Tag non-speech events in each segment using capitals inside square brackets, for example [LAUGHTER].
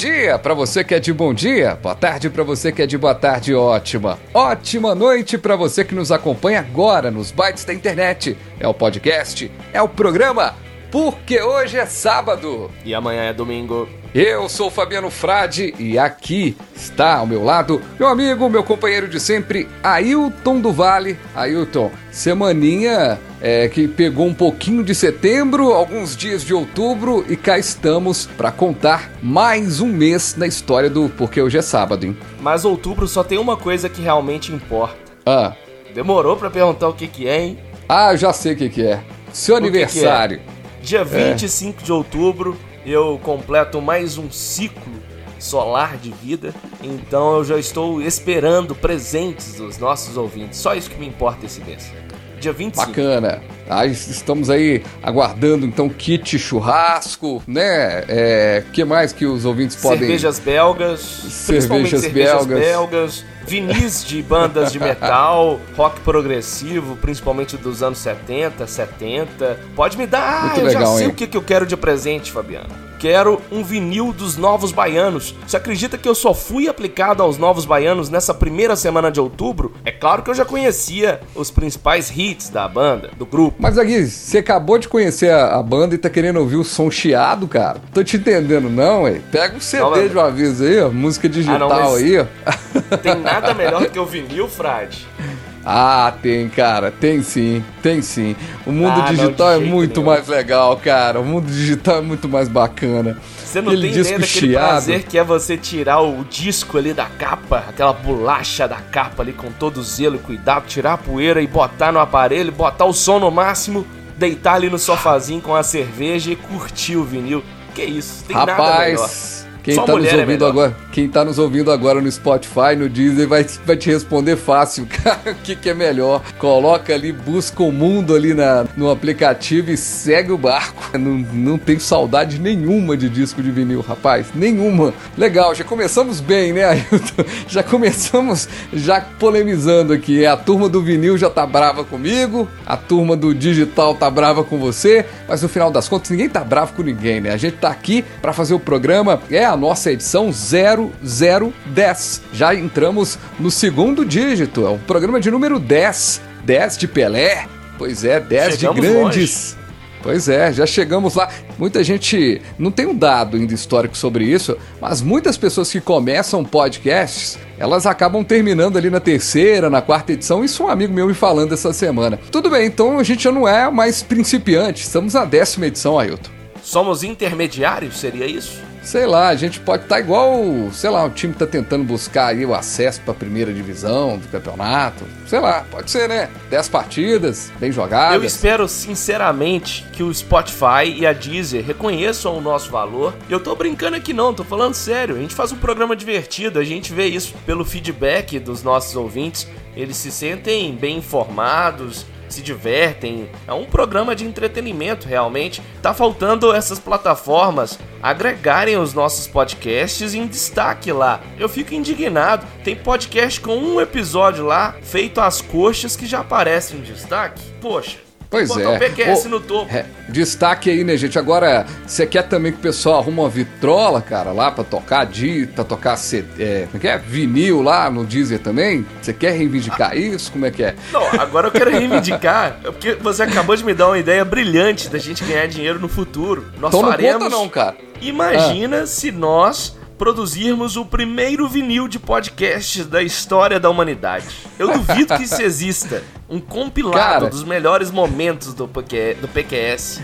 Dia para você que é de bom dia, boa tarde para você que é de boa tarde ótima, ótima noite para você que nos acompanha agora nos bytes da internet. É o podcast, é o programa, porque hoje é sábado. E amanhã é domingo. Eu sou Fabiano Frade e aqui está ao meu lado meu amigo, meu companheiro de sempre, Ailton do Vale. Ailton, semaninha é, que pegou um pouquinho de setembro, alguns dias de outubro e cá estamos para contar mais um mês na história do Porque Hoje é Sábado, hein? Mas outubro só tem uma coisa que realmente importa. Ah, Demorou pra perguntar o que que é, hein? ah eu já sei o que, que é. Seu que que é? aniversário. Dia 25 de outubro eu completo mais um ciclo solar de vida, então eu já estou esperando presentes dos nossos ouvintes. Só isso que me importa esse mês. Dia 25. Bacana. Ah, estamos aí aguardando então kit churrasco, né? É, que mais que os ouvintes podem Cervejas belgas, principalmente Cervejas cervejas belgas. belgas, vinis de bandas de metal, rock progressivo, principalmente dos anos 70, 70. Pode me dar, Muito ah, eu legal, já sei hein? o que, que eu quero de presente, Fabiano. Quero um vinil dos Novos Baianos. Você acredita que eu só fui aplicado aos Novos Baianos nessa primeira semana de outubro? É claro que eu já conhecia os principais hits da banda, do grupo. Mas aqui, você acabou de conhecer a, a banda e tá querendo ouvir o som chiado, cara? Tô te entendendo, não, ué. Pega o CD Não, mas- de uma vez aí, ó. Música digital Ah, não, aí, ó. [LAUGHS] Tem nada melhor que o vinil, Frade. Ah, tem, cara. Tem sim. Tem sim. O mundo Ah, não, digital de é muito nenhum. mais legal, cara. O mundo digital é muito mais bacana. Você não tem ideia daquele chiado. prazer que é você tirar o disco ali da capa, aquela bolacha da capa ali com todo zelo e cuidado, tirar a poeira e botar no aparelho, botar o som no máximo, deitar ali no sofazinho com a cerveja e curtir o vinil. Que isso, tem nada melhor. Quem Só tá nos é ouvindo melhor. agora, quem tá nos ouvindo agora no Spotify, no Deezer, vai, vai te responder fácil, [LAUGHS] cara. O que, que é melhor? Coloca ali, busca o mundo ali na, no aplicativo e segue o barco. [LAUGHS] Não, não tenho saudade nenhuma de disco de vinil, rapaz. Nenhuma. Legal, já começamos bem, né, Ailton? [LAUGHS] Já começamos já polemizando aqui. A turma do vinil já tá brava comigo, a turma do digital tá brava com você, mas no final das contas ninguém tá bravo com ninguém, né? A gente tá aqui pra fazer o programa, é a nossa edição 0010. Já entramos no segundo dígito, é o programa de número 10. 10 de Pelé, pois é, 10 Chegamos de grandes. Pois é, já chegamos lá. Muita gente não tem um dado ainda histórico sobre isso, mas muitas pessoas que começam podcasts, elas acabam terminando ali na terceira, na quarta edição. Isso um amigo meu me falando essa semana. Tudo bem, então a gente já não é mais principiante, estamos na décima edição, Ailton. Somos intermediários, seria isso? Sei lá, a gente pode estar igual, sei lá, o time tá tentando buscar aí o acesso pra primeira divisão do campeonato. Sei lá, pode ser, né? 10 partidas, bem jogadas. Eu espero sinceramente que o Spotify e a Deezer reconheçam o nosso valor. E eu tô brincando aqui não, tô falando sério. A gente faz um programa divertido, a gente vê isso pelo feedback dos nossos ouvintes. Eles se sentem bem informados, se divertem. É um programa de entretenimento realmente. Tá faltando essas plataformas agregarem os nossos podcasts em destaque lá. Eu fico indignado. Tem podcast com um episódio lá feito às coxas que já aparece em destaque. Poxa. Pois botar é. o PQS Ô, no topo. É, destaque aí, né, gente? Agora, você quer também que o pessoal arruma uma vitrola, cara, lá pra tocar di, pra tocar é, como é que é? Vinil lá no Deezer também? Você quer reivindicar isso? Como é que é? Não, agora eu quero reivindicar, porque você acabou de me dar uma ideia brilhante da gente ganhar dinheiro no futuro. Nós não faremos. conta não, cara. Imagina se nós produzirmos o primeiro vinil de podcast da história da humanidade. Eu duvido que isso exista. Um compilado Cara. dos melhores momentos do, PQ, do PQS.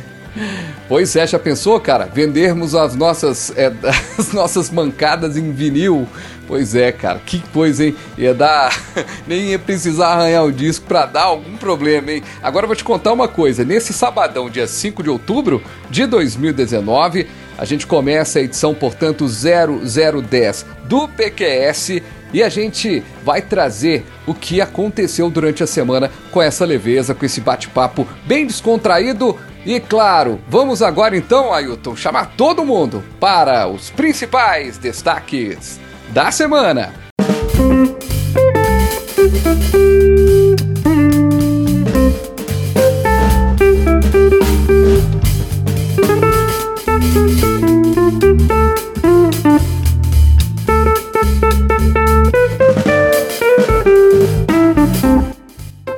Pois é, já pensou, cara? Vendermos as nossas, é, [LAUGHS] as nossas mancadas em vinil. Pois é, cara, que coisa, hein? Ia dar. [LAUGHS] Nem ia precisar arranhar o disco pra dar algum problema, hein? Agora eu vou te contar uma coisa. Nesse sabadão, dia 5 de outubro de 2019, A gente começa a edição, portanto, 0010 do PQS e a gente vai trazer o que aconteceu durante a semana com essa leveza, com esse bate-papo bem descontraído. E claro, vamos agora então, Ailton, chamar todo mundo para os principais destaques da semana.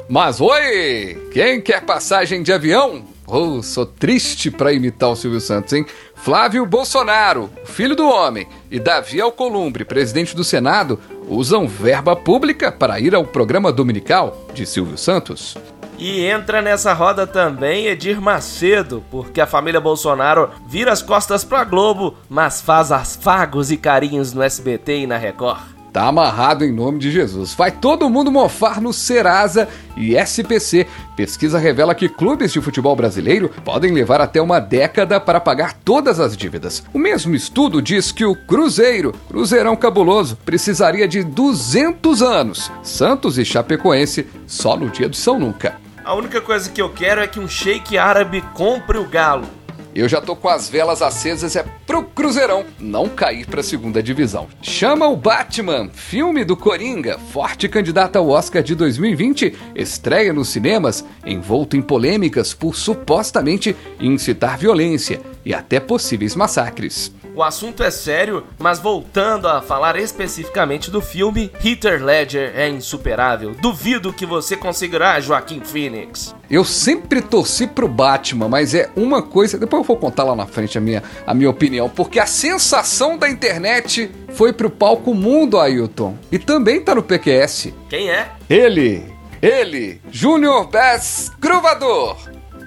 Mas oi! Quem quer passagem de avião? Oh, sou triste para imitar o Silvio Santos, hein? Flávio Bolsonaro, filho do homem, e Davi Alcolumbre, presidente do Senado, usam verba pública para ir ao programa dominical de Silvio Santos. E entra nessa roda também Edir Macedo, porque a família Bolsonaro vira as costas pra Globo, mas faz afagos e carinhos no SBT e na Record. Tá amarrado em nome de Jesus. Vai todo mundo mofar no Serasa e SPC. Pesquisa revela que clubes de futebol brasileiro podem levar até uma década para pagar todas as dívidas. O mesmo estudo diz que o Cruzeiro, Cruzeirão cabuloso, precisaria de 200 anos. Santos e Chapecoense só no dia do São Nunca. A única coisa que eu quero é que um shake árabe compre o galo. Eu já tô com as velas acesas é pro Cruzeirão não cair pra segunda divisão. Chama o Batman, filme do Coringa, forte candidato ao Oscar de 2020, estreia nos cinemas, envolto em polêmicas por supostamente incitar violência e até possíveis massacres. O assunto é sério, mas voltando a falar especificamente do filme, Heath Ledger é insuperável. Duvido que você conseguirá, Joaquim Phoenix. Eu sempre torci pro Batman, mas é uma coisa. Depois eu vou contar lá na frente a minha, a minha opinião, porque a sensação da internet foi pro palco mundo, Ailton. E também tá no PQS. Quem é? Ele, ele, Junior Bass Gruvador.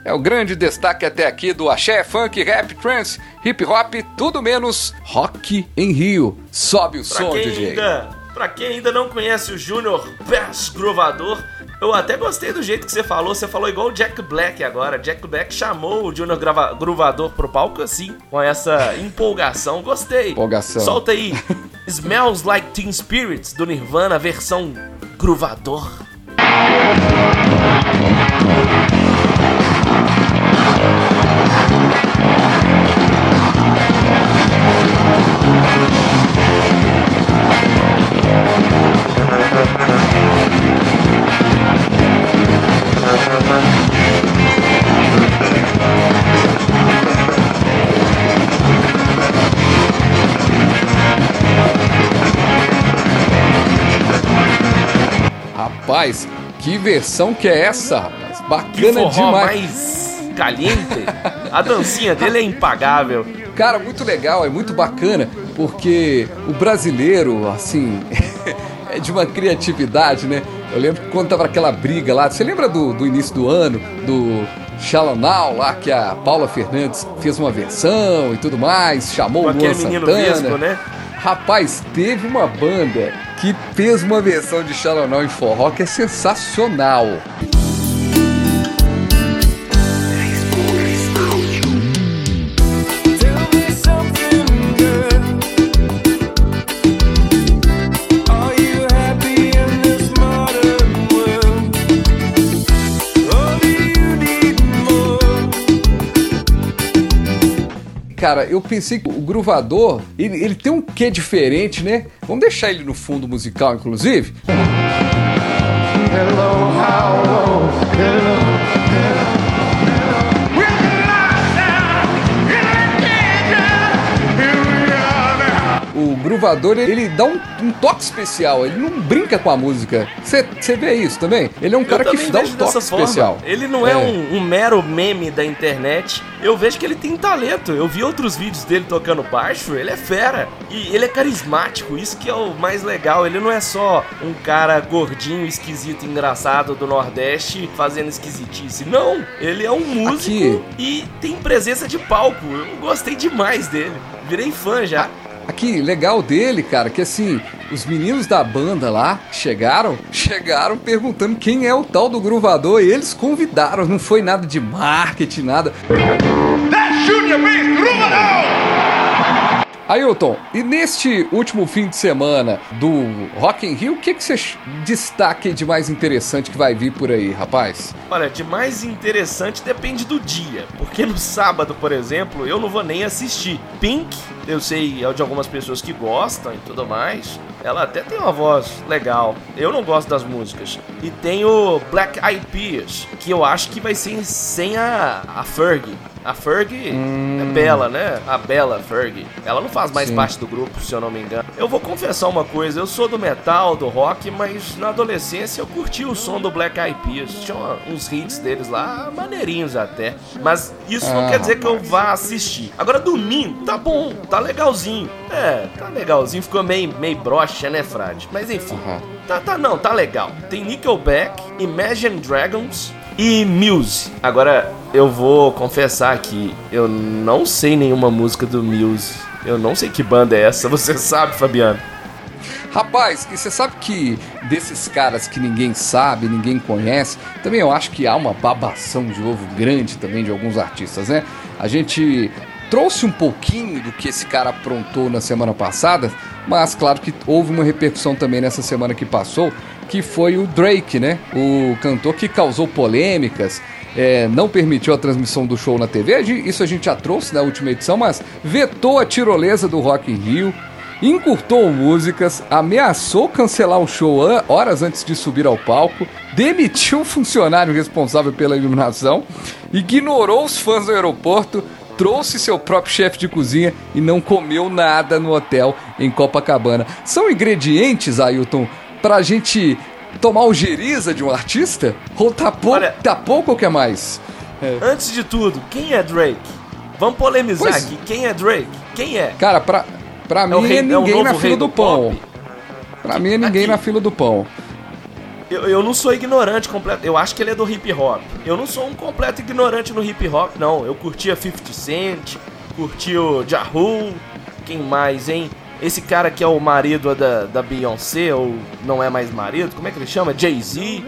É o grande destaque até aqui do axé, funk, rap, trance, hip hop, tudo menos rock em Rio. Sobe o pra som, quem DJ. Ainda, pra quem ainda não conhece o Junior Bass Grovador, eu até gostei do jeito que você falou. Você falou igual o Jack Black agora. Jack Black chamou o Junior Grava Gruvador pro palco assim, com essa empolgação. Gostei. Empolgação. Solta aí. [LAUGHS] Smells Like Teen Spirits do Nirvana, versão Gruvador. Rapaz, que versão que é essa, rapaz? Bacana demais. Caliente. A dancinha dele é impagável. Cara, muito legal, é muito bacana, porque o brasileiro, assim, [LAUGHS] é de uma criatividade, né? Eu lembro que quando tava aquela briga lá, você lembra do, do início do ano, do Xalanau lá, que a Paula Fernandes fez uma versão e tudo mais, chamou o Luan Santana. né? Rapaz, teve uma banda que fez uma versão de Xalanau em forró que é sensacional. Cara, eu pensei que o gruvador, ele, ele tem um quê diferente, né? Vamos deixar ele no fundo musical, inclusive. O gruvador, ele dá um, um toque especial, ele não brinca com a música. Você vê isso também? Ele é um cara que dá um toque especial. Ele não é, um, um mero meme da internet. Eu vejo que ele tem talento. Eu vi outros vídeos dele tocando baixo. Ele é fera. E ele é carismático. Isso que é o mais legal. Ele não é só um cara gordinho, esquisito, engraçado do Nordeste fazendo esquisitice. Não. Ele é um músico e tem presença de palco. Eu gostei demais dele. Virei fã já. Aqui, legal dele, cara, que assim, os meninos da banda lá chegaram, chegaram perguntando quem é o tal do gruvador e eles convidaram, não foi nada de marketing, nada. That's Junior Bass Gruvador! Ailton, e neste último fim de semana do Rock in Rio, o que, que você destaca aí de mais interessante que vai vir por aí, rapaz? Olha, de mais interessante depende do dia. Porque no sábado, por exemplo, eu não vou nem assistir. Pink, eu sei, é de algumas pessoas que gostam e tudo mais. Ela até tem uma voz legal. Eu não gosto das músicas. E tem o Black Eyed Peas, que eu acho que vai ser sem a, a Fergie. A Fergie é Bela, né? A Bela Fergie. Ela não faz mais Sim. parte do grupo, se eu não me engano. Eu vou confessar uma coisa, eu sou do metal, do rock, mas na adolescência eu curti o som do Black Eyed Peas. Tinha uns hits deles lá, maneirinhos até. Mas isso não Ah, quer dizer que eu vá assistir. Agora domingo, tá bom, tá legalzinho. É, tá legalzinho, ficou meio, meio broxa, né, Frade? Mas enfim, tá, tá, não, tá legal. Tem Nickelback, Imagine Dragons e Muse. Agora, eu vou confessar que eu não sei nenhuma música do Muse. Eu não sei que banda é essa, [LAUGHS] você sabe, Fabiano? Rapaz, e você sabe que desses caras que ninguém sabe, ninguém conhece, também eu acho que há uma babação de ovo grande também de alguns artistas, né? A gente trouxe um pouquinho do que esse cara aprontou na semana passada, mas claro que houve uma repercussão também nessa semana que passou, que foi o Drake, né? O cantor que causou polêmicas, é, não permitiu a transmissão do show na TV, isso a gente já trouxe na última edição, mas vetou a tirolesa do Rock in Rio, encurtou músicas, ameaçou cancelar o show horas antes de subir ao palco, demitiu o funcionário responsável pela iluminação, ignorou os fãs do aeroporto, trouxe seu próprio chefe de cozinha e não comeu nada no hotel em Copacabana. São ingredientes, Ailton, pra gente tomar o geriza de um artista? Ou tá, pou- Olha- tá pouco ou quer mais? Antes de tudo, quem é Drake? Vamos polemizar Pois- aqui. Quem é Drake? Quem é? Cara, pra, pra É mim rei- é é ninguém novo na fila do do pão. Pra mim é ninguém Aqui. na fila do pão. Eu, eu não sou ignorante completo. Eu acho que ele é do hip hop. Eu não sou um completo ignorante no hip hop, não. Eu curtia 50 Cent, curti o Yahoo. Quem mais, hein? Esse cara que é o marido da, da Beyoncé, ou não é mais marido, como é que ele chama? Jay-Z.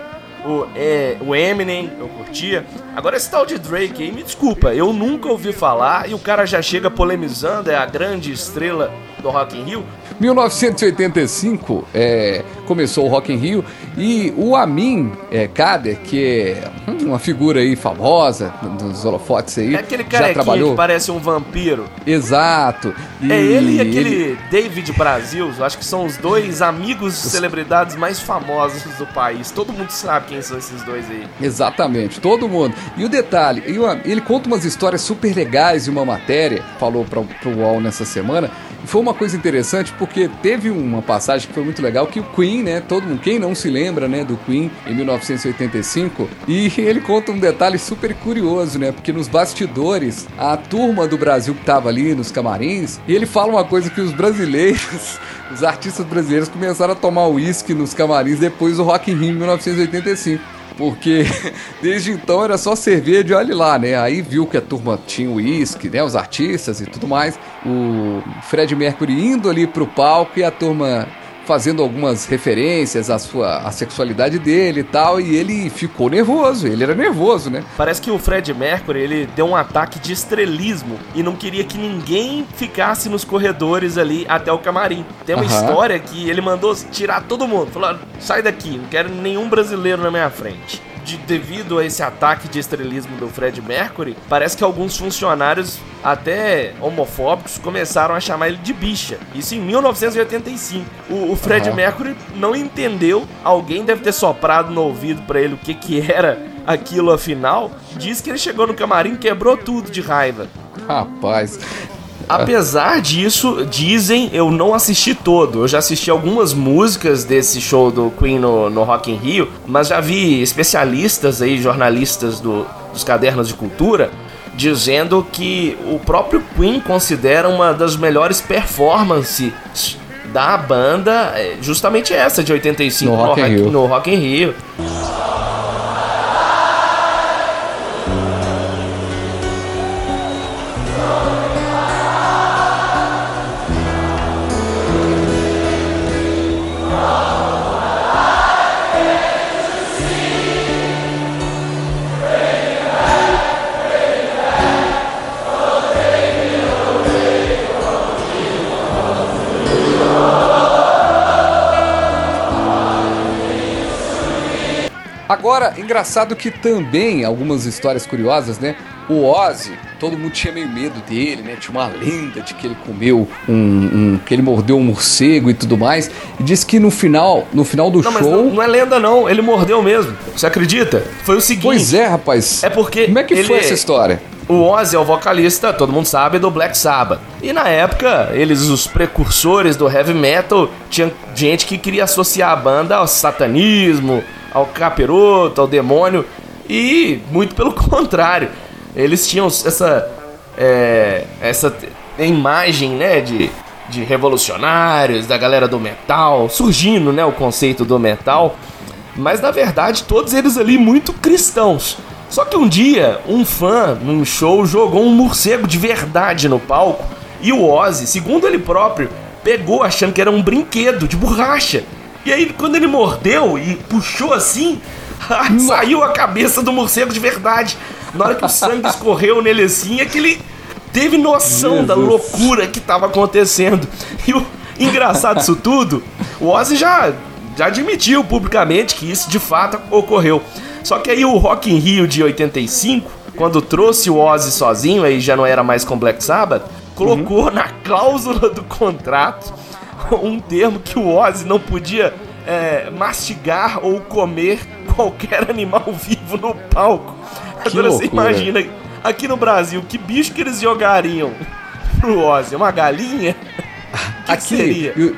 O, é, o Eminem, eu curtia. Agora esse tal de Drake aí, me desculpa, eu nunca ouvi falar e o cara já chega polemizando, é a grande estrela do Rock in Rio. 1985 é, começou o Rock in Rio e o Amin é, Kader, que é uma figura aí famosa dos holofotes aí, É aquele já carequinha trabalhou. que parece um vampiro. Exato. É ele e aquele David Brasil, acho que são os dois amigos celebridades mais famosos do país. Todo mundo sabe quem são esses dois aí. Exatamente, todo mundo. E o detalhe, e ele conta umas histórias super legais de uma matéria, falou para o UOL nessa semana, e foi uma coisa interessante porque teve uma passagem que foi muito legal, que o Queen, né, todo mundo, quem não se lembra, né, do Queen em 1985, e [LAUGHS] ele conta um detalhe super curioso, né, porque nos bastidores, a turma do Brasil que tava ali nos camarins, e ele fala uma coisa que os brasileiros, [LAUGHS] os artistas brasileiros começaram a tomar uísque nos camarins depois do Rock in Rio em 1985. Porque [LAUGHS] desde então era só cerveja e olhe lá, né? Aí viu que a turma tinha uísque, né? Os artistas e tudo mais. O Fred Mercury indo ali pro palco e a turma fazendo algumas referências à sua à sexualidade dele e tal. E ele ficou nervoso, ele era nervoso, né? Parece que o Fred Mercury, ele deu um ataque de estrelismo e não queria que ninguém ficasse nos corredores ali até o camarim. Tem uma Aham. história que ele mandou tirar todo mundo. Falou, sai daqui, não quero nenhum brasileiro na minha frente. De- devido a esse ataque de estrelismo do Fred Mercury, parece que alguns funcionários, até homofóbicos, começaram a chamar ele de bicha. Isso em 1985. O, o Fred Aham. Mercury não entendeu, alguém deve ter soprado no ouvido pra ele o que, que era aquilo afinal. Diz que ele chegou no camarim e quebrou tudo de raiva. Rapaz. Apesar disso, dizem, eu não assisti todo. Eu já assisti algumas músicas desse show do Queen no, no Rock in Rio, mas já vi especialistas aí, jornalistas do- dos cadernos de cultura, dizendo que o próprio Queen considera uma das melhores performances da banda, é, justamente essa de 85 No Rock Rio. no Rock in Rio. Agora, engraçado que também, algumas histórias curiosas, né? O Ozzy, todo mundo tinha meio medo dele, né? Tinha uma lenda de que ele comeu um, um- que ele mordeu um morcego e tudo mais. E diz que no final, no final do Não, show. não, não é lenda não, ele mordeu mesmo. Você acredita? Foi o seguinte. Pois é, rapaz. É porque Como é que ele- foi essa história? O Ozzy é o vocalista, todo mundo sabe, do Black Sabbath. E na época, eles, os precursores do heavy metal, tinha gente que queria associar a banda ao satanismo, ao capiroto, ao demônio. E muito pelo [LAUGHS] contrário. Eles tinham essa. é, essa imagem, né, de, de revolucionários, da galera do metal, surgindo, né, o conceito do metal. Mas na verdade, todos eles ali muito cristãos. Só que um dia, um fã, num show, jogou um morcego de verdade no palco. E o Ozzy, segundo ele próprio, pegou achando que era um brinquedo de borracha. E aí, quando ele mordeu e puxou assim, [LAUGHS] saiu a cabeça do morcego de verdade. Na hora que o sangue escorreu nele assim, é que ele teve noção da Jesus. loucura que tava acontecendo. E o engraçado disso tudo, o Ozzy já, já admitiu publicamente que isso de fato ocorreu. Só que aí o Rock in Rio de 85, quando trouxe o Ozzy sozinho, aí já não era mais com Black Sabbath, colocou na cláusula do contrato [LAUGHS] um termo que o Ozzy não podia é, mastigar ou comer qualquer [LAUGHS] animal vivo no palco. Que Agora você loucura. imagina, aqui no Brasil, que bicho que eles jogariam pro Ozzy? Uma galinha? [LAUGHS] que Aqui, seria? E, o,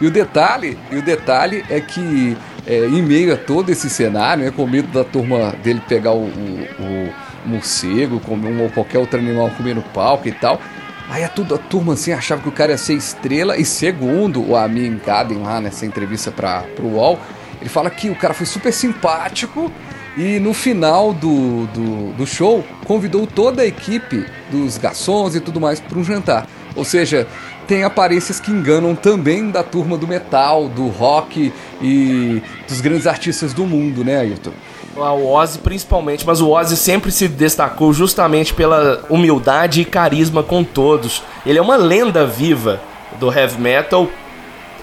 e o detalhe, e o detalhe é que é, em meio a todo esse cenário, né, com medo da turma dele pegar o, o, o morcego, comer um ou qualquer outro animal comer no palco e tal. Aí a, tudo, a turma assim achava que o cara ia ser estrela, e segundo o Amin Kaden lá nessa entrevista para pro UOL, ele fala que o cara foi super simpático e no final do, do, do show convidou toda a equipe dos garçons e tudo mais para um jantar. Ou seja, tem aparências que enganam também da turma do metal, do rock e dos grandes artistas do mundo, né, Ayrton? O Ozzy principalmente, mas o Ozzy sempre se destacou justamente pela humildade e carisma com todos. Ele é uma lenda viva do heavy metal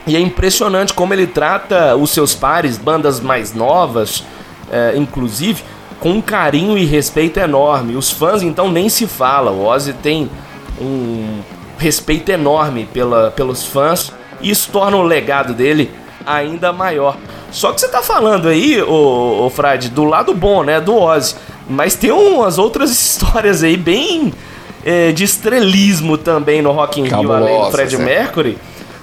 e é impressionante como ele trata os seus pares, bandas mais novas, é, inclusive, com um carinho e respeito enorme. Os fãs então nem se fala. O Ozzy tem um respeito enorme pela, pelos fãs e isso torna o legado dele ainda maior. Só que você tá falando aí, ô, ô Frade, do lado bom, né, do Ozzy. Mas tem umas outras [LAUGHS] histórias aí bem é, de estrelismo também no Rock in Rio, além do Fred né? Mercury,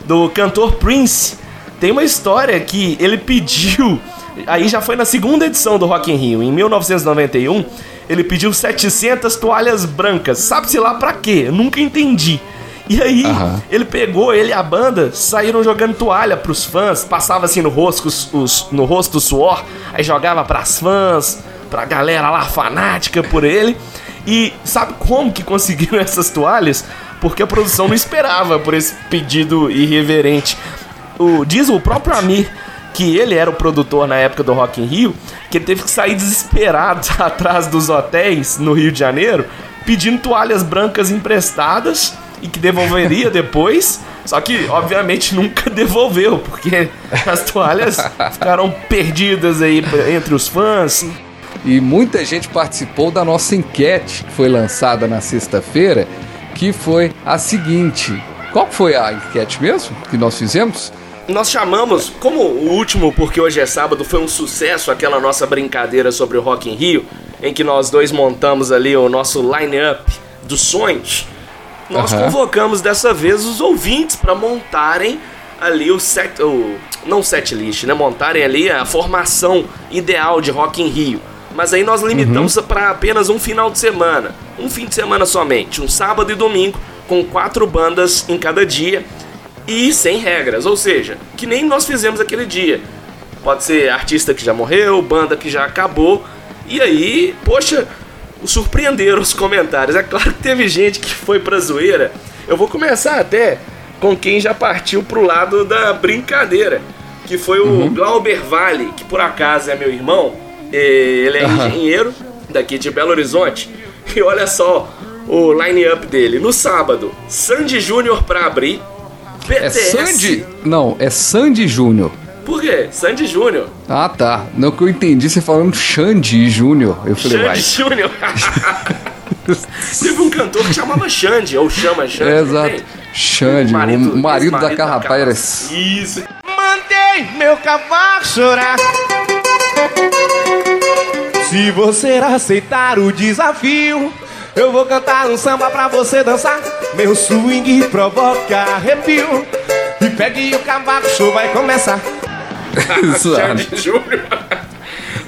do cantor Prince. Tem uma história que ele pediu, aí já foi na segunda edição do Rock in Rio, em 1991, ele pediu 700 toalhas brancas. Sabe-se lá pra quê? Eu nunca entendi. E aí, Aham. ele pegou, ele e a banda saíram jogando toalha pros fãs, passava assim no rosto, os, os- no rosto o suor, aí jogava pras fãs, pra galera lá fanática por ele. E sabe como que conseguiram [LAUGHS] essas toalhas? Porque a produção não esperava por esse pedido irreverente. O, diz o próprio Amir que ele era o produtor na época do Rock in Rio, que ele teve que sair desesperado [LAUGHS] atrás dos hotéis no Rio de Janeiro, pedindo toalhas brancas emprestadas e que devolveria [LAUGHS] depois. Só que, obviamente, nunca [LAUGHS] devolveu, porque as toalhas [LAUGHS] ficaram perdidas aí entre os fãs. E muita gente participou da nossa enquete que foi lançada na sexta-feira, que foi a seguinte. Qual foi a enquete mesmo que nós fizemos? Nós chamamos, como o último, porque hoje é sábado, foi um sucesso aquela nossa brincadeira sobre o Rock in Rio, em que nós dois montamos ali o nosso line-up dos sonhos. Nós Aham. convocamos dessa vez os ouvintes para montarem ali o set, o não set list, né? Montarem ali a formação ideal de Rock in Rio. Mas aí nós limitamos para apenas um final de semana, um fim de semana somente, um sábado e domingo, com quatro bandas em cada dia e sem regras, ou seja, que nem nós fizemos aquele dia. Pode ser artista que já morreu, banda que já acabou. E aí, poxa, surpreenderam os comentários. É claro que teve gente que foi pra zoeira. Eu vou começar até com quem já partiu pro lado da brincadeira, que foi o Glauber Vale, que por acaso é meu irmão. Ele é engenheiro daqui de Belo Horizonte. E olha só o line-up dele. No sábado, Sandy Júnior pra abrir. É. Sandy? Não, é Sandy Júnior. Por quê? Sandy Júnior. Ah, tá. Não que eu entendi você falando Xande Júnior. Eu falei, Xande vai. Júnior. [LAUGHS] Teve um cantor que chamava Xande, ou chama Xande. É, exato. Xande, o marido, da Carrapaz. Isso. Mandei meu cavalo chorar. Se você aceitar o desafio, eu vou cantar um samba pra você dançar. Meu swing provoca arrepio. E pegue o cavaco, show vai começar. Xande Júnior.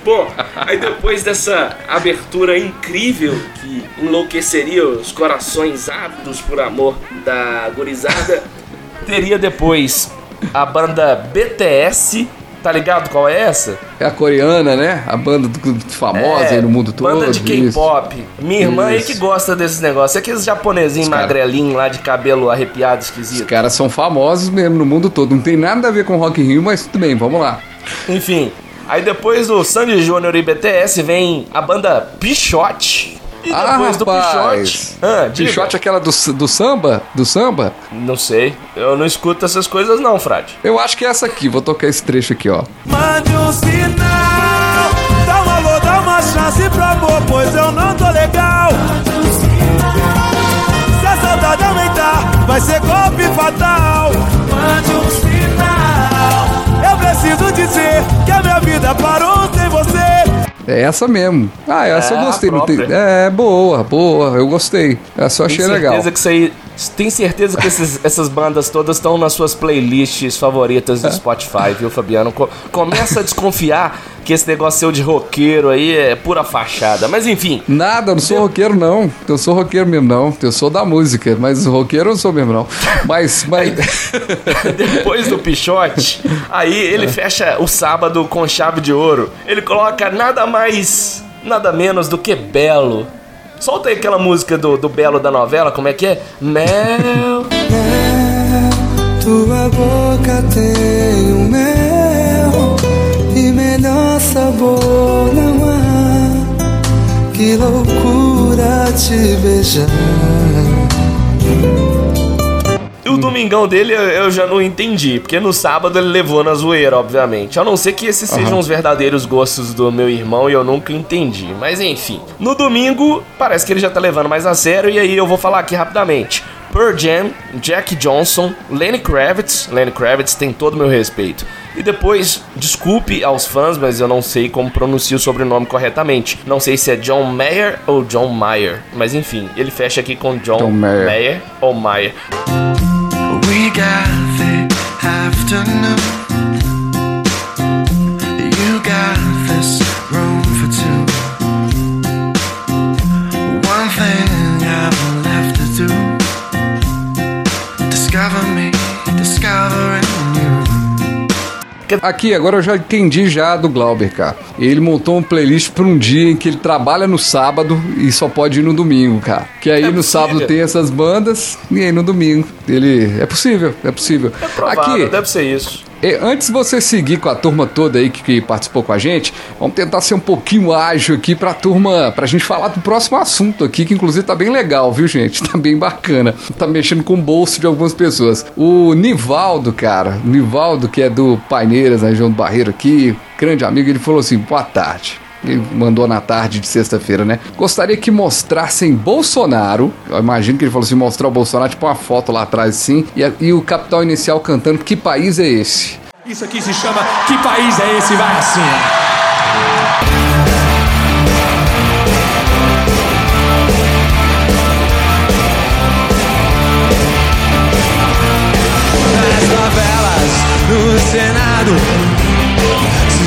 Bom, aí depois dessa abertura incrível que enlouqueceria os corações ávidos por amor da gurizada, teria depois a banda BTS, tá ligado qual é essa? É a coreana, né? A banda do- famosa É, aí no mundo todo. Banda de. K-pop. Minha irmã aí Isso. que gosta desses negócios. É aqueles japonesinhos magrelinhos lá de cabelo arrepiado, Os esquisito. caras são famosos mesmo no mundo todo. Não tem nada a ver com Rock in Rio, mas tudo bem, vamos lá. Enfim, aí depois do Sandy Júnior e BTS vem a banda Pichote. E ah, depois do rapaz. Pichote. Ah, diga. Pichote é aquela do, do samba? Do samba? Não sei. Eu não escuto essas coisas, não, Frade. Eu acho que é essa aqui. Vou tocar esse trecho aqui, ó. Mande um sinal, dá um alô, dá uma chance pro amor, pois eu não tô legal. Se a saudade aumentar, vai ser golpe fatal. Mande um sinal, eu preciso dizer que a minha vida parou. É essa mesmo. Ah, essa É, eu gostei. Tem... É, boa, boa. Eu gostei. Essa eu achei legal. certeza que isso aí. Tem certeza que esses- [LAUGHS] essas bandas todas estão nas suas playlists favoritas do Spotify, viu, Fabiano? Co- começa a desconfiar que esse negócio seu de roqueiro aí é pura fachada. Mas enfim, Nada, eu não sou roqueiro, não. Eu sou roqueiro mesmo, não. Eu sou da música, mas roqueiro eu não sou mesmo, não. Mas, mas... [LAUGHS] depois do Pichote, aí ele fecha o sábado com chave de ouro. Ele coloca nada mais, nada menos do que Belo. Solta aí aquela música do, do Belo da novela, como é que é? Mel. Tua boca tem um mel e melhor sabor não há. Que loucura te beijar. E o domingão dele eu- já não entendi, porque no sábado ele levou na zoeira, obviamente. A não ser que esses sejam os verdadeiros gostos do meu irmão e eu nunca entendi. Mas enfim. No domingo, parece que ele já tá levando mais a sério, e aí eu vou falar aqui rapidamente. Pearl Jam, Jack Johnson, Lenny Kravitz. Lenny Kravitz tem todo o meu respeito. E depois, desculpe aos fãs, mas eu não sei como pronuncio o sobrenome corretamente. Não sei se é John Mayer ou John Mayer. Mas enfim, ele fecha aqui com John, John Mayer. Mayer ou Mayer. We got the afternoon. Aqui, agora eu já entendi já do Glauber, cara. Ele montou uma playlist pra um dia em que ele trabalha no sábado e só pode ir no domingo, cara. Que aí É no possível. sábado tem essas bandas e aí no domingo ele... É possível, é possível. É provável, Aqui, deve ser isso. Antes de você seguir com a turma toda aí que, que participou com a gente, vamos tentar ser um pouquinho ágil aqui pra turma, pra gente falar do próximo assunto aqui, que inclusive tá bem legal, viu, gente? [LAUGHS] Tá bem bacana. Tá mexendo com o bolso de algumas pessoas. O Nivaldo, cara, Nivaldo, que é do Paineiras, na região do Barreiro aqui, grande amigo, ele falou assim: boa tarde. Mandou na tarde de sexta-feira, né? Gostaria que mostrassem Bolsonaro. Eu imagino que ele falou assim: mostrar o Bolsonaro, tipo uma foto lá atrás, assim. E, e o capital inicial cantando: Que país é esse? Isso aqui se chama Que País é Esse? Vai assim. Nas novelas, no Senado,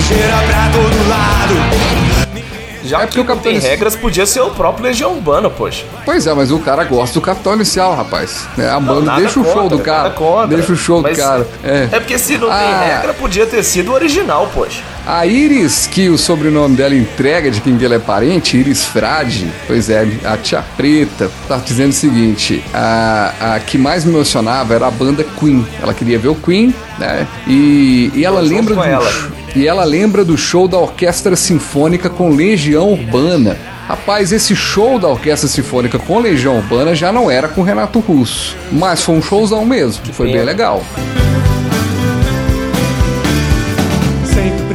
sujeira pra todo lado. Já É que o não tem regras, podia ser o próprio Legião Urbana, poxa. Pois é, mas o cara gosta do capital inicial, rapaz. É, a banda deixa o show contra, do cara. contra. Deixa o show Mas do cara. É. porque se não Ah. tem regra, podia ter sido o original, poxa. A Iris, que o sobrenome dela entrega de quem que ela é parente, Iris Frade, pois é, a tia preta, tá dizendo o seguinte: a, a que mais me emocionava era a banda Queen. Ela queria ver o Queen, né? E, e ela lembra do ela. e ela lembra do show da Orquestra Sinfônica com Legião Urbana. Rapaz, esse show da Orquestra Sinfônica com Legião Urbana já não era com Renato Russo, mas foi um showzão mesmo, foi bem legal.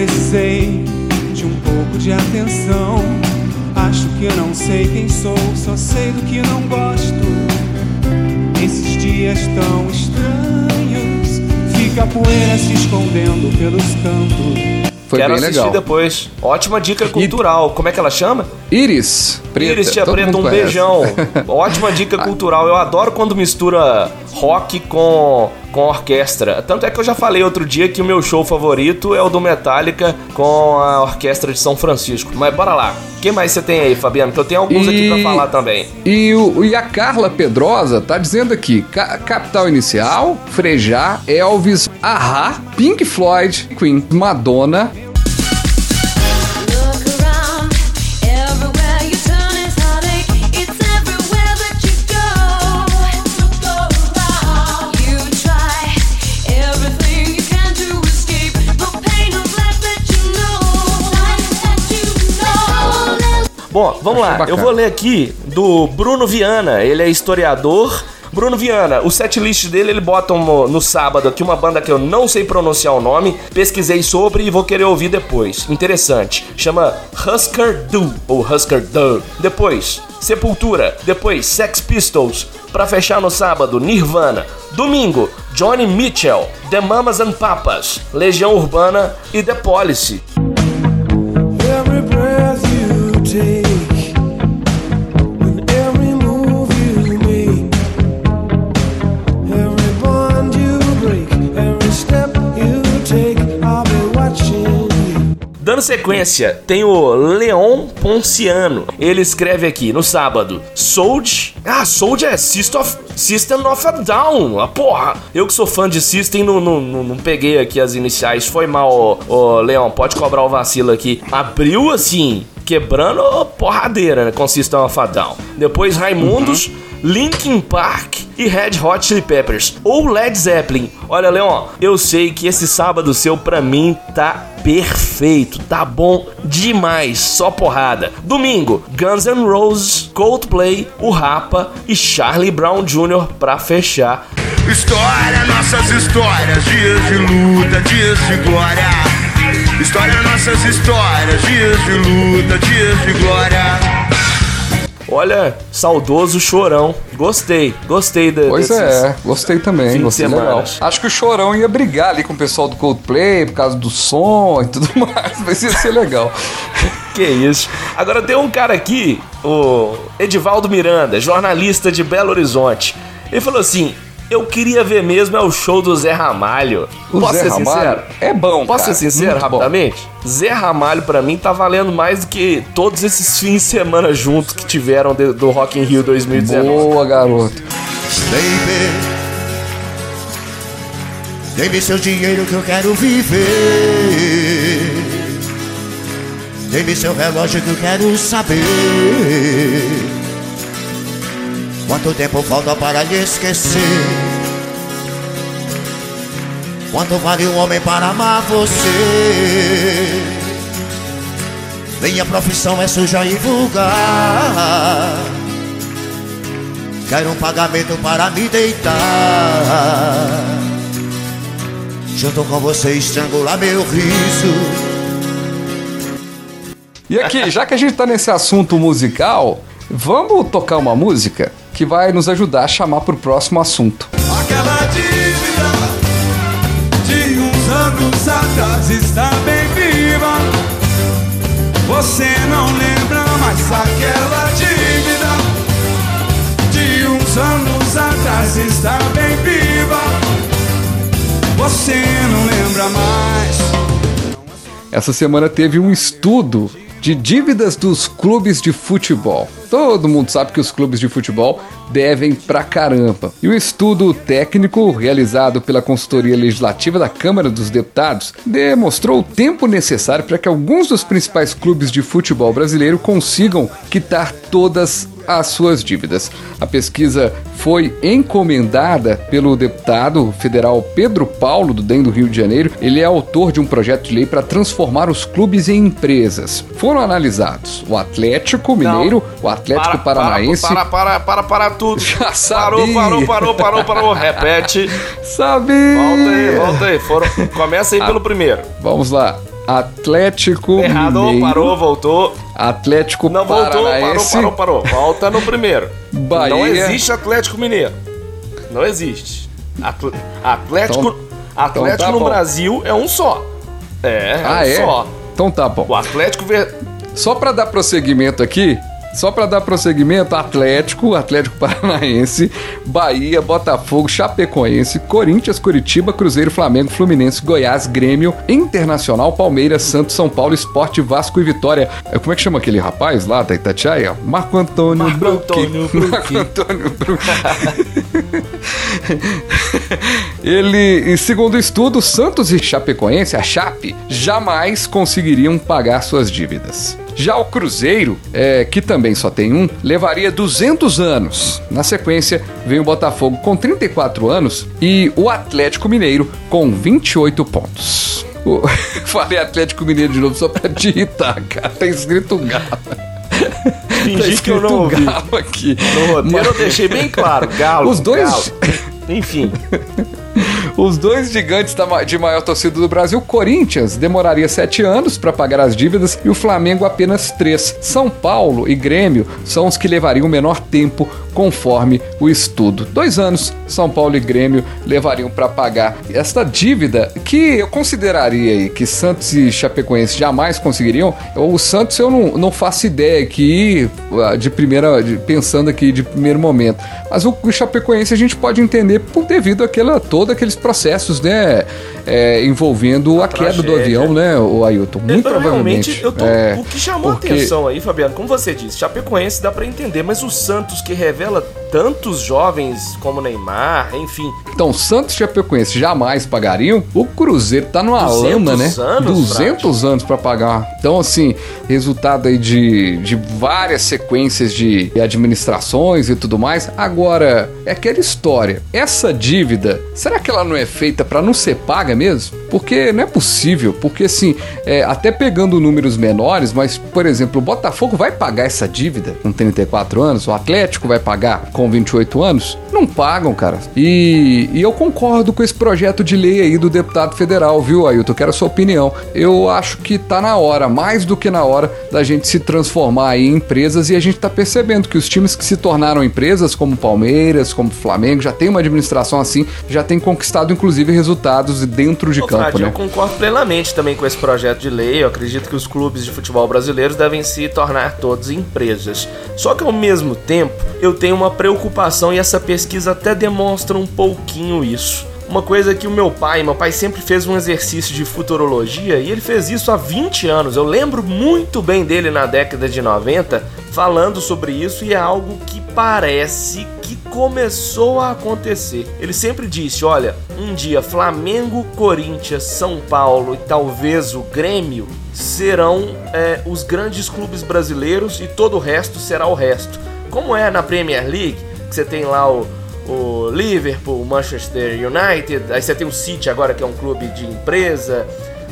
Precisei de um pouco de atenção. Acho que eu não sei quem sou, só sei do que não gosto. Esses dias tão estranhos, fica a poeira se escondendo pelos cantos. Foi Quero bem assistir legal. depois. Ótima dica cultural. Como é que ela chama? Iris Preta. Iris Tia todo Preta, um conhece. beijão. [LAUGHS] Ótima dica cultural. Eu adoro quando mistura rock com, com orquestra. Tanto é que eu já falei outro dia que o meu show favorito é o do Metallica com a Orquestra de São Francisco. Mas bora lá. O que mais você tem aí, Fabiano? Que eu tenho alguns aqui pra E- falar também. E, o, e a Carla Pedrosa tá dizendo aqui: Ca- Capital Inicial, Frejá, Elvis, Ahá, Pink Floyd, Queen, Madonna. Bom, vamos lá. bacana. Eu vou ler aqui do Bruno Viana. Ele é historiador. Bruno Viana, o setlist dele ele bota um- no sábado aqui uma banda que eu não sei pronunciar o nome, pesquisei sobre e vou querer ouvir depois. Interessante. Chama Husker Du ou Husker Du. Depois, Sepultura. Depois, Sex Pistols. Pra fechar no sábado, Nirvana. Domingo, Johnny Mitchell, The Mamas and Papas, Legião Urbana e The Policy. Dando sequência, tem o Leon Ponciano. Ele escreve aqui no sábado: Sold. Ah, Sold é System of, System of a Down. Ah, porra! Eu que sou fã de System, não, não, não, não peguei aqui as iniciais. Foi mal, ô, ô, Leon. Pode cobrar o vacilo aqui. Abriu assim, quebrando porradeira né, of a Down. Depois Raimundos. Linkin Park e Red Hot Chili Peppers ou Led Zeppelin. Olha, Leon, eu sei que esse sábado seu pra mim tá perfeito, tá bom demais, só porrada. Domingo, Guns N' Roses, Coldplay, o Rapa e Charlie Brown Jr. pra fechar. História, nossas histórias, dias de luta, dias de glória. História, nossas histórias, dias de luta, dias de glória. Olha, saudoso chorão. Gostei, gostei de, Pois é, gostei também, gostei legal. Acho que o Chorão ia brigar ali com o pessoal do Coldplay por causa do som e tudo [LAUGHS] mais, mas ia ser legal. Que isso. Agora tem um cara aqui, o Edivaldo Miranda, jornalista de Belo Horizonte. Ele falou assim: Eu queria ver mesmo é o show do Zé Ramalho. O Posso Zé ser Ramalho sincero? é bom, Posso cara, ser sincero muito bom. rapidamente? Zé Ramalho pra mim tá valendo mais do que todos esses fins de semana juntos que tiveram de- do Rock in Rio 2019. Boa, garoto. Baby, dê-me seu dinheiro que eu quero viver. Dê-me seu relógio que eu quero saber. Quanto tempo falta para lhe esquecer? Quanto vale um homem para amar você? Minha profissão é suja e vulgar. Quero um pagamento para me deitar. Junto com você estrangular meu riso. E aqui, já que a gente tá nesse assunto musical, vamos tocar uma música que vai nos ajudar a chamar pro próximo assunto. Aquela dívida de uns anos atrás está bem viva. Você não lembra mais aquela dívida de uns anos atrás está bem viva. Você não lembra mais. Essa semana teve um estudo de dívidas dos clubes de futebol. Todo mundo sabe que os clubes de futebol devem pra caramba. E o estudo técnico realizado pela consultoria legislativa da Câmara dos Deputados demonstrou o tempo necessário para que alguns dos principais clubes de futebol brasileiro consigam quitar todas as suas dívidas. A pesquisa foi encomendada pelo deputado federal Pedro Paulo, do DEM do Rio de Janeiro. Ele é autor de um projeto de lei para transformar os clubes em empresas. Foram analisados o Atlético Mineiro, o Atlético Para, Paranaense. Para, para, para, para tudo. Já Parou, sabia. parou, parou, parou, parou. Repete. Sabia! Volta aí, volta aí. Foram... Começa aí pelo primeiro. Vamos lá. Atlético Errado, Mineiro. parou, voltou. Atlético Não voltou, parou, Paranaense. parou, parou. Volta no primeiro. Bahia. Não existe Atlético Mineiro. Não existe. Atl- Atlético, Então- Atlético então tá no bom. Brasil é um só. É, é Ah, um é? só. Então tá bom. O Atlético Ver... Só pra dar prosseguimento aqui, só pra dar prosseguimento, Atlético, Atlético [LAUGHS] Paranaense, Bahia, Botafogo, Chapecoense, Corinthians, Curitiba, Cruzeiro, Flamengo, Fluminense, Goiás, Grêmio, Internacional, Palmeiras, Santos, São Paulo, Esporte, Vasco e Vitória. É, Como é que chama aquele rapaz lá da Itatiaia? Marco Antônio Marco Bruck. Antônio Bruck. [LAUGHS] Marco Antônio Bruck. [LAUGHS] Ele, segundo o estudo, Santos e Chapecoense, a Chape, jamais conseguiriam pagar suas dívidas. Já o Cruzeiro, é, que também só tem um, levaria 200 anos. Na sequência, vem o Botafogo com 34 anos e o Atlético Mineiro com 28 pontos. O- [LAUGHS] Falei Atlético Mineiro de novo só pra te irritar, cara. Tá escrito galo. Tá Fingi que eu não ouvi. galo aqui. No roteiro eu deixei bem claro. Galo. Os dois- Galo. Enfim. Os dois gigantes de maior torcida do Brasil, Corinthians, demoraria sete anos para pagar as dívidas e o Flamengo apenas três. São Paulo e Grêmio são os que levariam menor tempo, conforme o estudo. Dois anos, São Paulo e Grêmio levariam para pagar esta dívida que eu consideraria aí que Santos e Chapecoense jamais conseguiriam. O Santos eu não, não faço ideia aqui ah, de primeira, de- pensando aqui de primeiro momento. Mas o, o Chapecoense a gente pode entender por devido àquela, todos aqueles processos, né? é, envolvendo a, queda do avião, né, o Ailton? Muito Eu, provavelmente. Tô, É, o que chamou porque- a atenção aí, Fabiano, como você disse, Chapecoense dá pra entender, mas o Santos que revela tantos jovens como Neymar, enfim, Então, Santos e Chapecoense jamais pagariam. O Cruzeiro tá numa 200 lama, né? anos, 200 anos pra pagar. Então, assim, resultado aí de, de várias sequências de administrações e tudo mais. Agora, é aquela história. Essa dívida, será que ela não é feita pra não ser paga mesmo? Porque não é possível. Porque, assim, é, até pegando números menores, mas, por exemplo, o Botafogo vai pagar essa dívida com 34 anos, o Atlético vai pagar com 28 anos? Não pagam, cara. E, e eu concordo com esse projeto de lei aí do deputado federal, viu, Ailton? Quero a sua opinião. Eu acho que tá na hora, mais do que na hora, da gente se transformar aí em empresas e a gente tá percebendo que os times que se tornaram empresas, como Palmeiras, como Flamengo, já tem uma administração assim, já tem conquistado inclusive resultados dentro de Ô, campo, Frade, né? eu concordo plenamente também com esse projeto de lei. Eu acredito que os clubes de futebol brasileiros devem se tornar todos empresas. Só que ao mesmo tempo, eu tenho uma preocupação e essa pesquisa até demonstra um pouquinho isso. Uma coisa que o meu pai, meu pai sempre fez um exercício de futurologia e ele fez isso há 20 anos. Eu lembro muito bem dele na década de 90 falando sobre isso e é algo que parece que começou a acontecer. Ele sempre disse: olha, um dia Flamengo, Corinthians, São Paulo e talvez o Grêmio serão é, os grandes clubes brasileiros e todo o resto será o resto. Como é na Premier League, que você tem lá o, o Liverpool, o Manchester United, aí você tem o City agora que é um clube de empresa.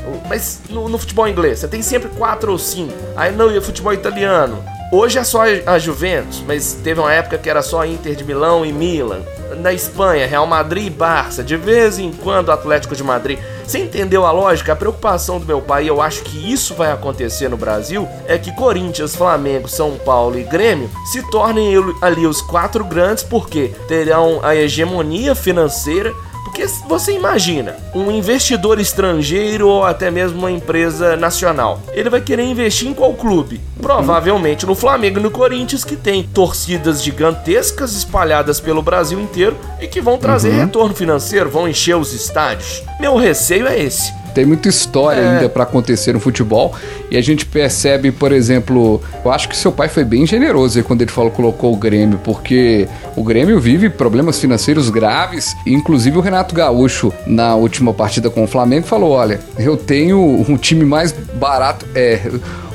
o- Mas no, no futebol inglês, você tem sempre quatro ou cinco. Aí no futebol italiano, Hoje é só a Juventus, mas teve uma época que era só Inter de Milão e Milan. Na Espanha, Real Madrid e Barça. De vez em quando, Atlético de Madrid. Você entendeu a lógica? A preocupação do meu pai, e eu acho que isso vai acontecer no Brasil, é que Corinthians, Flamengo, São Paulo e Grêmio se tornem ali os quatro grandes, porque terão a hegemonia financeira porque você imagina, um investidor estrangeiro ou até mesmo uma empresa nacional, ele vai querer investir em qual clube? Provavelmente no Flamengo e no Corinthians, que tem torcidas gigantescas espalhadas pelo Brasil inteiro e que vão trazer retorno financeiro, vão encher os estádios. Meu receio é esse. Tem muita história É. ainda pra acontecer no futebol e a gente percebe, por exemplo, eu acho que seu pai foi bem generoso aí quando ele falou colocou o Grêmio, porque o Grêmio vive problemas financeiros graves, inclusive o Renato Gaúcho na última partida com o Flamengo falou, olha, eu tenho um time mais barato, é,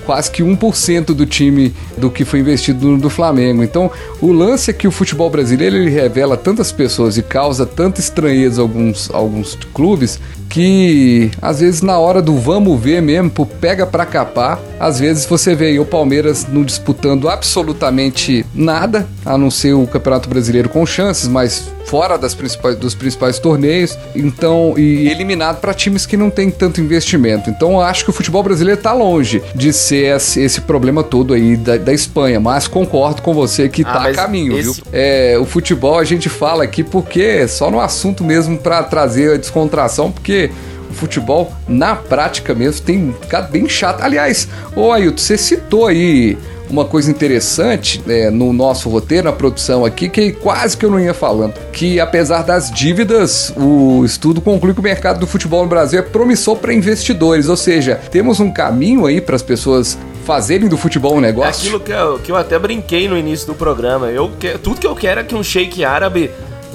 quase que 1% do time do que foi investido no do Flamengo. Então, o lance é que o futebol brasileiro ele revela tantas pessoas e causa tanta estranheza a alguns, a alguns clubes que às vezes na hora do vamos ver mesmo, pro pega pra capar, às vezes você vê o Palmeiras não disputando absolutamente nada, a não ser o Campeonato Brasileiro com chances, mas fora das principais, dos principais torneios, então e eliminado para times que não tem tanto investimento. Então eu acho que o futebol brasileiro tá longe de ser esse, esse problema todo aí da, da Espanha, mas concordo com você que Ah, tá a caminho, esse- viu? É, o futebol a gente fala aqui porque é só no assunto mesmo para trazer a descontração, porque o futebol na prática mesmo tem ficado bem chato. Aliás, ô Ailton, você citou aí uma coisa interessante é, no nosso roteiro, na produção aqui, que quase que eu não ia falando. Que apesar das dívidas, o estudo conclui que o mercado do futebol no Brasil é promissor para investidores. Ou seja, temos um caminho aí para as pessoas fazerem do futebol um É negócio. aquilo que eu, que eu até brinquei no início do programa. Eu que, tudo que eu quero é que um shake árabe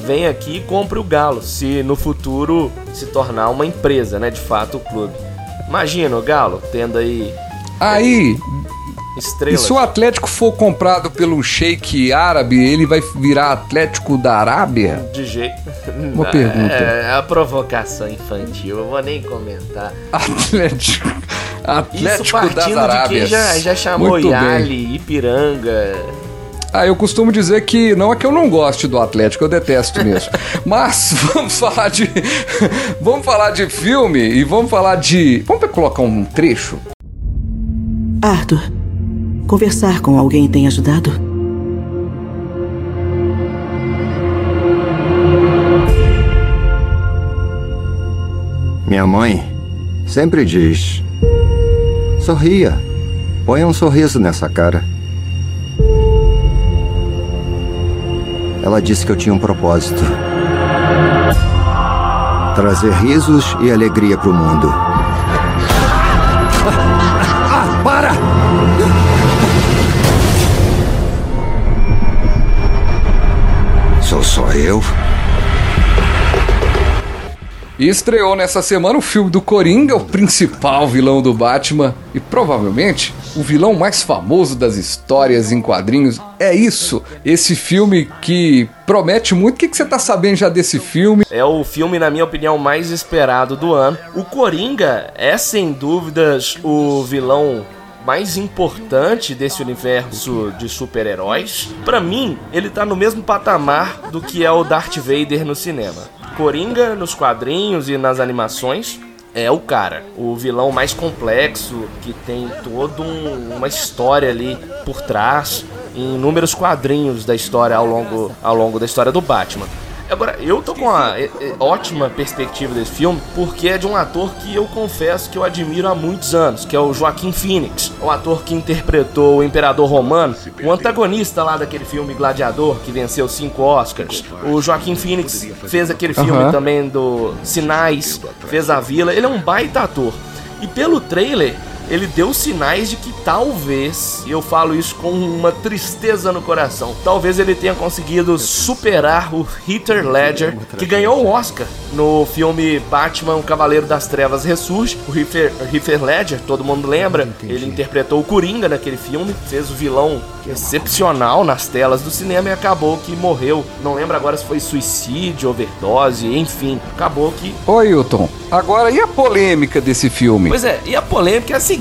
venha aqui e compre o Galo, se no futuro se tornar uma empresa, né? De fato, o clube. Imagina o Galo tendo aí Aí, E estrelas. se o Atlético for comprado pelo sheik árabe, ele vai virar Atlético da Arábia? De jeito. Uma pergunta. É, a provocação infantil, eu vou nem comentar. Atlético. Isso Atlético das partindo de Arábias. quem já, já chamou Muito bem. Yali, Ipiranga. Ah, eu costumo dizer que não é que eu não goste do Atlético, eu detesto mesmo. [LAUGHS] Mas vamos falar de. [LAUGHS] vamos falar de filme e vamos falar de. Vamos colocar um trecho? Arthur, conversar com alguém tem ajudado? Minha mãe sempre diz: sorria, ponha um sorriso nessa cara. Ela disse que eu tinha um propósito: trazer risos e alegria pro mundo. Ah, para! Sou só eu? E estreou nessa semana o filme do Coringa, o principal vilão do Batman e provavelmente o vilão mais famoso das histórias em quadrinhos. É isso, esse filme que promete muito. O que, que você tá sabendo já desse filme? É o filme, na minha opinião, mais esperado do ano. O Coringa é, sem dúvidas, o vilão mais importante desse universo de super-heróis. Pra mim, ele tá no mesmo patamar do que é o Darth Vader no cinema. Coringa, nos quadrinhos e nas animações, é o cara, o vilão mais complexo, que tem toda um- uma história ali por trás, em inúmeros quadrinhos da história ao longo, ao longo da história do Batman. Agora, eu tô com uma ótima perspectiva desse filme, porque é de um ator que eu confesso que eu admiro há muitos anos, que é o Joaquim Phoenix, o ator que interpretou o Imperador Romano, o antagonista lá daquele filme Gladiador, que venceu cinco Oscars. O Joaquim Phoenix fez aquele filme Aham. também do Sinais, fez a Vila, ele é um baita ator. E pelo trailer, ele deu sinais de que talvez, e eu falo isso com uma tristeza no coração, talvez ele tenha conseguido superar o Heath Ledger, que ganhou o Oscar no filme Batman, o Cavaleiro das Trevas Ressurge. O Heath Ledger, todo mundo lembra, ele interpretou o Coringa naquele filme, fez o vilão excepcional nas telas do cinema e acabou que morreu. Não lembro agora se foi suicídio, overdose, enfim, acabou que Ô Hilton, agora e a polêmica desse filme? Pois é, e a polêmica é a seguinte,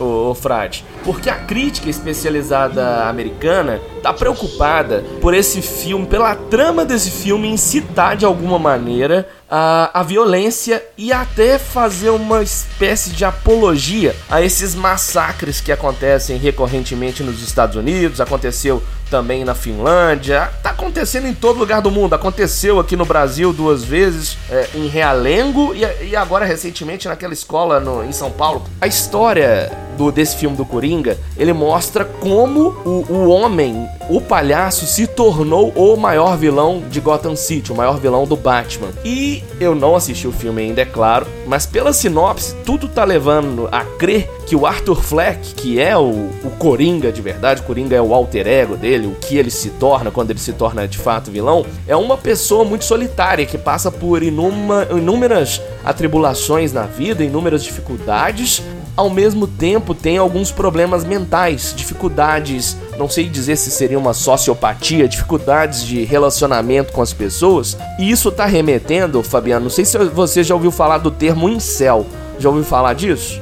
ô, ô Frade, porque a crítica especializada americana tá preocupada por esse filme, pela trama desse filme incitar de alguma maneira a, a violência e até fazer uma espécie de apologia a esses massacres que acontecem recorrentemente nos Estados Unidos, aconteceu também na Finlândia, tá acontecendo em todo lugar do mundo. Aconteceu aqui no Brasil duas vezes, é, em Realengo e, e agora recentemente naquela escola no- em São Paulo. A história do, desse filme do Coringa, ele mostra como o, o homem, o palhaço, se tornou o maior vilão de Gotham City, o maior vilão do Batman. E eu não assisti o filme ainda, é claro, mas pela sinopse, tudo tá levando a crer que o Arthur Fleck, que é o, o Coringa de verdade, o Coringa é o alter ego dele, o que ele se torna quando ele se torna de fato vilão, é uma pessoa muito solitária que passa por inuma- inúmeras atribulações na vida, inúmeras dificuldades, ao mesmo tempo tem alguns problemas mentais, dificuldades, não sei dizer se seria uma sociopatia, dificuldades de relacionamento com as pessoas. E isso tá remetendo, Fabiano, não sei se você já ouviu falar do termo incel. Já ouviu falar disso?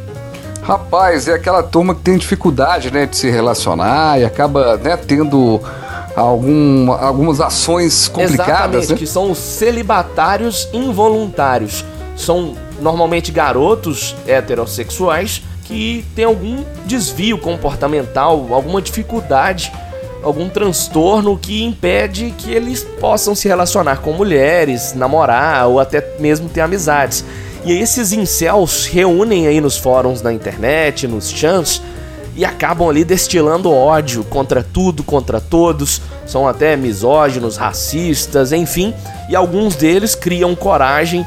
Rapaz, é aquela turma que tem dificuldade, né, de se relacionar e acaba, né, tendo algum, algumas ações complicadas, Exatamente, né? que são os celibatários involuntários. São normalmente garotos heterossexuais que têm algum desvio comportamental, alguma dificuldade, algum transtorno que impede que eles possam se relacionar com mulheres, namorar ou até mesmo ter amizades. E esses incels reúnem aí nos fóruns da internet, nos chans, e acabam ali destilando ódio contra tudo, contra todos. São até misóginos, racistas, enfim. E alguns deles criam coragem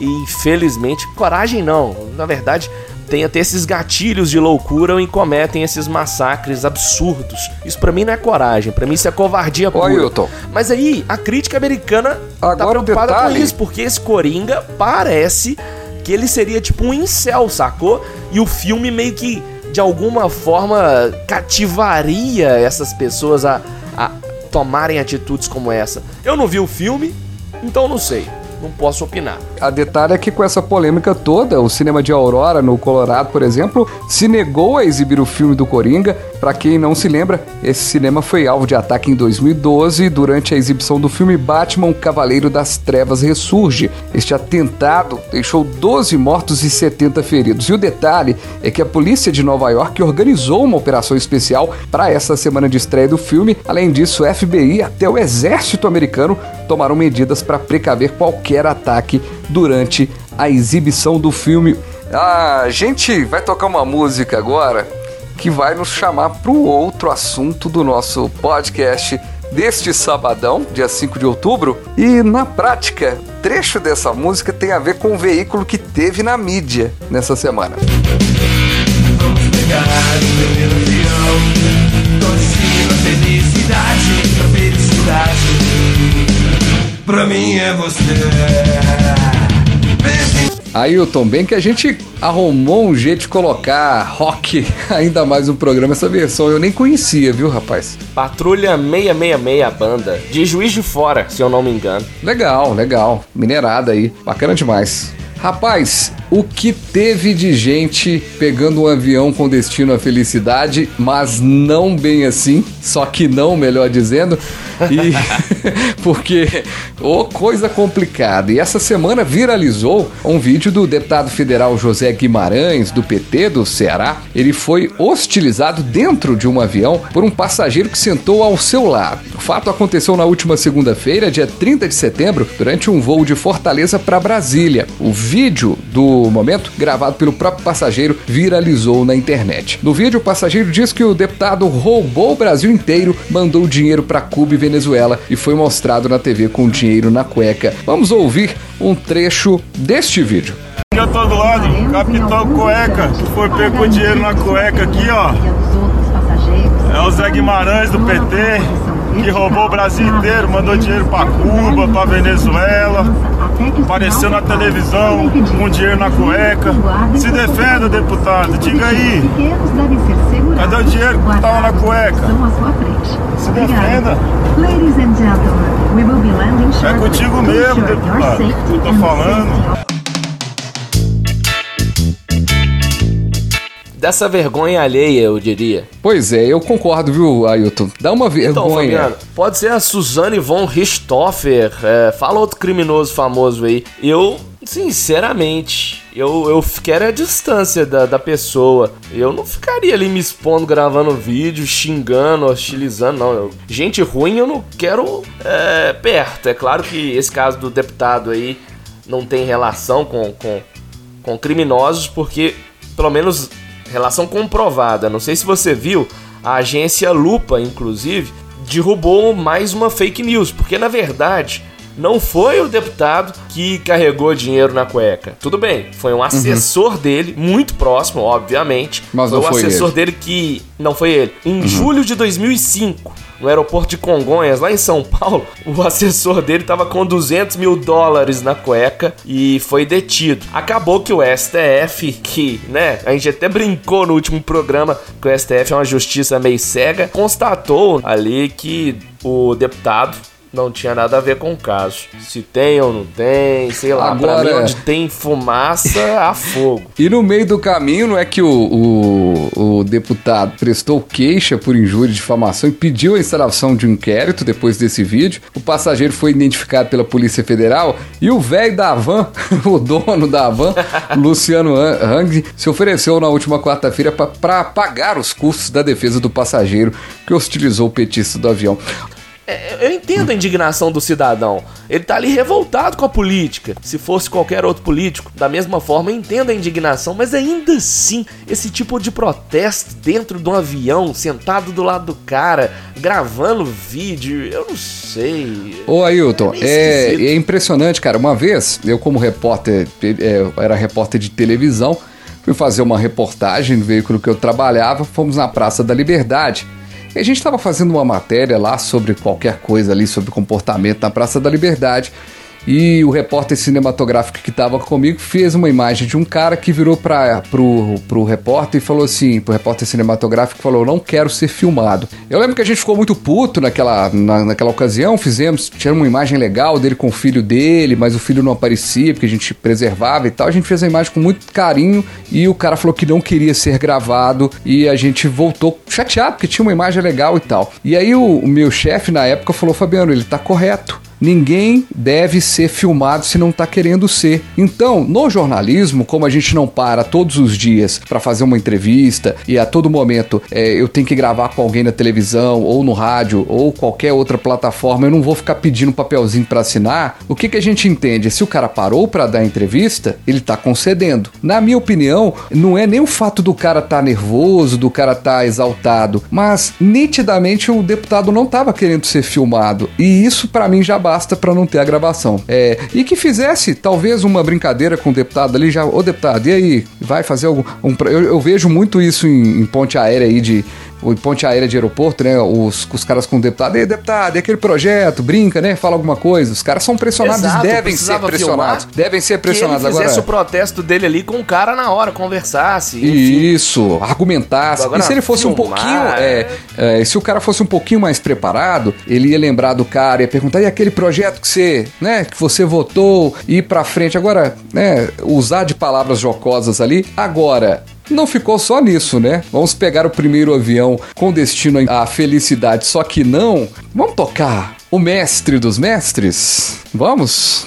e infelizmente, coragem não, na verdade, tem até esses gatilhos de loucura e cometem esses massacres absurdos. Isso pra mim não é coragem, pra mim isso é covardia pura. Ailton. Mas aí, a crítica americana tá Agora o preocupada com detalhe- isso, porque esse Coringa parece que ele seria tipo um incel, sacou? E o filme meio que, de alguma forma, cativaria essas pessoas a, a tomarem atitudes como essa. Eu não vi o filme, então não sei. Não posso opinar. A detalhe é que com essa polêmica toda, o cinema de Aurora, no Colorado, por exemplo, se negou a exibir o filme do Coringa. Pra quem não se lembra, esse cinema foi alvo de ataque em 2012 durante a exibição do filme Batman, Cavaleiro das Trevas Ressurge. Este atentado deixou 12 mortos e 70 feridos. E o detalhe é que a polícia de Nova York organizou uma operação especial para essa semana de estreia do filme. Além disso, o FBI até o exército americano tomaram medidas para precaver qualquer ataque durante a exibição do filme. A gente vai tocar uma música agora que vai nos chamar para o outro assunto do nosso podcast deste sabadão, dia 5 de outubro. E na prática, trecho dessa música tem a ver com o veículo que teve na mídia nessa semana. Vamos pegar o Torcida, felicidade, felicidade Pra mim é você Ailton, bem que a gente arrumou um jeito de colocar rock [LAUGHS] ainda mais no programa, essa versão eu nem conhecia, viu, rapaz? Patrulha 666 a banda, de Juiz de Fora, se eu não me engano. Legal, legal. Minerada aí. Bacana demais. Rapaz, o que teve de gente pegando um avião com destino à felicidade, mas não bem assim, só que não, melhor dizendo, e [LAUGHS] porque ô coisa complicada. E essa semana viralizou um vídeo do deputado federal José Guimarães, do PT do Ceará. Ele foi hostilizado dentro de um avião por um passageiro que sentou ao seu lado. O fato aconteceu na última segunda-feira, dia 30 de setembro, durante um voo de Fortaleza para Brasília. O vídeo do momento, gravado pelo próprio passageiro, viralizou na internet. No vídeo, o passageiro diz que o deputado roubou o Brasil inteiro, mandou dinheiro para Cuba e Venezuela e foi mostrado na TV com dinheiro na cueca. Vamos ouvir um trecho deste vídeo. Eu tô do lado, Capitão Cueca, que foi pego com dinheiro na cueca aqui, ó. É o Zé Guimarães do PT, que roubou o Brasil inteiro, mandou dinheiro pra Cuba, pra Venezuela. Apareceu na televisão com dinheiro na cueca. Se defenda, deputado, diga aí. Cadê o dinheiro que tava na cueca? Se defenda. É contigo mesmo, deputado, tô falando. Dessa vergonha alheia, eu diria. Pois é, eu concordo, viu, Ailton? Dá uma Então, vergonha. Fabiano, pode ser a Suzane von Richthofen, é, fala outro criminoso famoso aí. Eu, sinceramente, eu, eu quero a distância da, da pessoa. Eu não ficaria ali me expondo, gravando vídeo, xingando, hostilizando, não. Eu- gente ruim eu não quero é, perto. É claro que esse caso do deputado aí não tem relação com, com, com criminosos, porque, pelo menos, relação comprovada. Não sei se você viu, a agência Lupa, inclusive, derrubou mais uma fake news, porque na verdade não foi o deputado que carregou dinheiro na cueca. Tudo bem, foi um assessor dele, muito próximo, obviamente. Uhum. Mas foi não o foi assessor ele. dele que. Não foi ele. Em Uhum. julho de 2005. No aeroporto de Congonhas, lá em São Paulo, [LAUGHS] o assessor dele tava com 200 mil dólares na cueca e foi detido. Acabou que o STF, que, né, a gente até brincou no último programa que o STF é uma justiça meio cega, constatou ali que o deputado não tinha nada a ver com o caso. Se tem ou não tem, sei lá. pra Agora- mim, onde tem fumaça, há fogo. E no meio do caminho, não é que o, o, o deputado prestou queixa por injúria e difamação e pediu a instalação de um inquérito depois desse vídeo. O passageiro foi identificado pela Polícia Federal e o velho da van, [LAUGHS] o dono da van, [LAUGHS] Luciano Han- Hang, se ofereceu na última quarta-feira para pagar os custos da defesa do passageiro que hostilizou o petista do avião. É, Eu entendo a indignação do cidadão. Ele tá ali revoltado com a política. Se fosse qualquer outro político, da mesma forma, eu entendo a indignação, mas ainda assim, esse tipo de protesto dentro de um avião, sentado do lado do cara, gravando vídeo, eu não sei. Ô Ailton, é, esquisito. é impressionante, cara. Uma vez, eu como repórter, é, eu era repórter de televisão, fui fazer uma reportagem no veículo que eu trabalhava, fomos na Praça da Liberdade. A gente estava fazendo uma matéria lá sobre qualquer coisa ali, sobre comportamento na Praça da Liberdade. E o repórter cinematográfico que estava comigo fez uma imagem de um cara que virou para pro, pro repórter e falou assim, pro repórter cinematográfico falou: "Não quero ser filmado". Eu lembro que a gente ficou muito puto naquela, na- naquela ocasião, fizemos, tiramos uma imagem legal dele com o filho dele, mas o filho não aparecia porque a gente preservava e tal. A gente fez a imagem com muito carinho e o cara falou que não queria ser gravado e a gente voltou chateado porque tinha uma imagem legal e tal. E aí o, o meu chefe na época falou: "Fabiano, ele tá correto". Ninguém deve ser filmado se não tá querendo ser. Então, no jornalismo, como a gente não para todos os dias para fazer uma entrevista e a todo momento é, eu tenho que gravar com alguém na televisão ou no rádio ou qualquer outra plataforma, eu não vou ficar pedindo papelzinho para assinar. O que, que a gente entende? Se o cara parou para dar entrevista, ele tá concedendo. Na minha opinião, não é nem o fato do cara tá nervoso, do cara tá exaltado, mas nitidamente o deputado não tava querendo ser filmado. E isso para mim já basta para não ter a gravação. É, e que fizesse talvez uma brincadeira com o deputado ali já, ô deputado, e aí, vai fazer algum um, eu, eu vejo muito isso em, em ponte aérea aí de em ponte aérea de aeroporto, né? Os, os caras com o deputado, ei, deputado, e aquele projeto, brinca, né? Fala alguma coisa. Os caras são pressionados, Exato, devem ser pressionados. Devem ser pressionados. Que ele fizesse Agora, o protesto dele ali com o cara na hora, conversasse. enfim. Isso, argumentasse. Agora, e se ele fosse um filmar, pouquinho. é, é, se o cara fosse um pouquinho mais preparado, ele ia lembrar do cara, ia perguntar: e aquele projeto que você, né, que você votou, ir pra frente. Agora, né, usar de palavras jocosas ali. Agora. Não ficou só nisso, né? Vamos pegar o primeiro avião com destino à felicidade, só que não. Vamos tocar o mestre dos mestres? Vamos?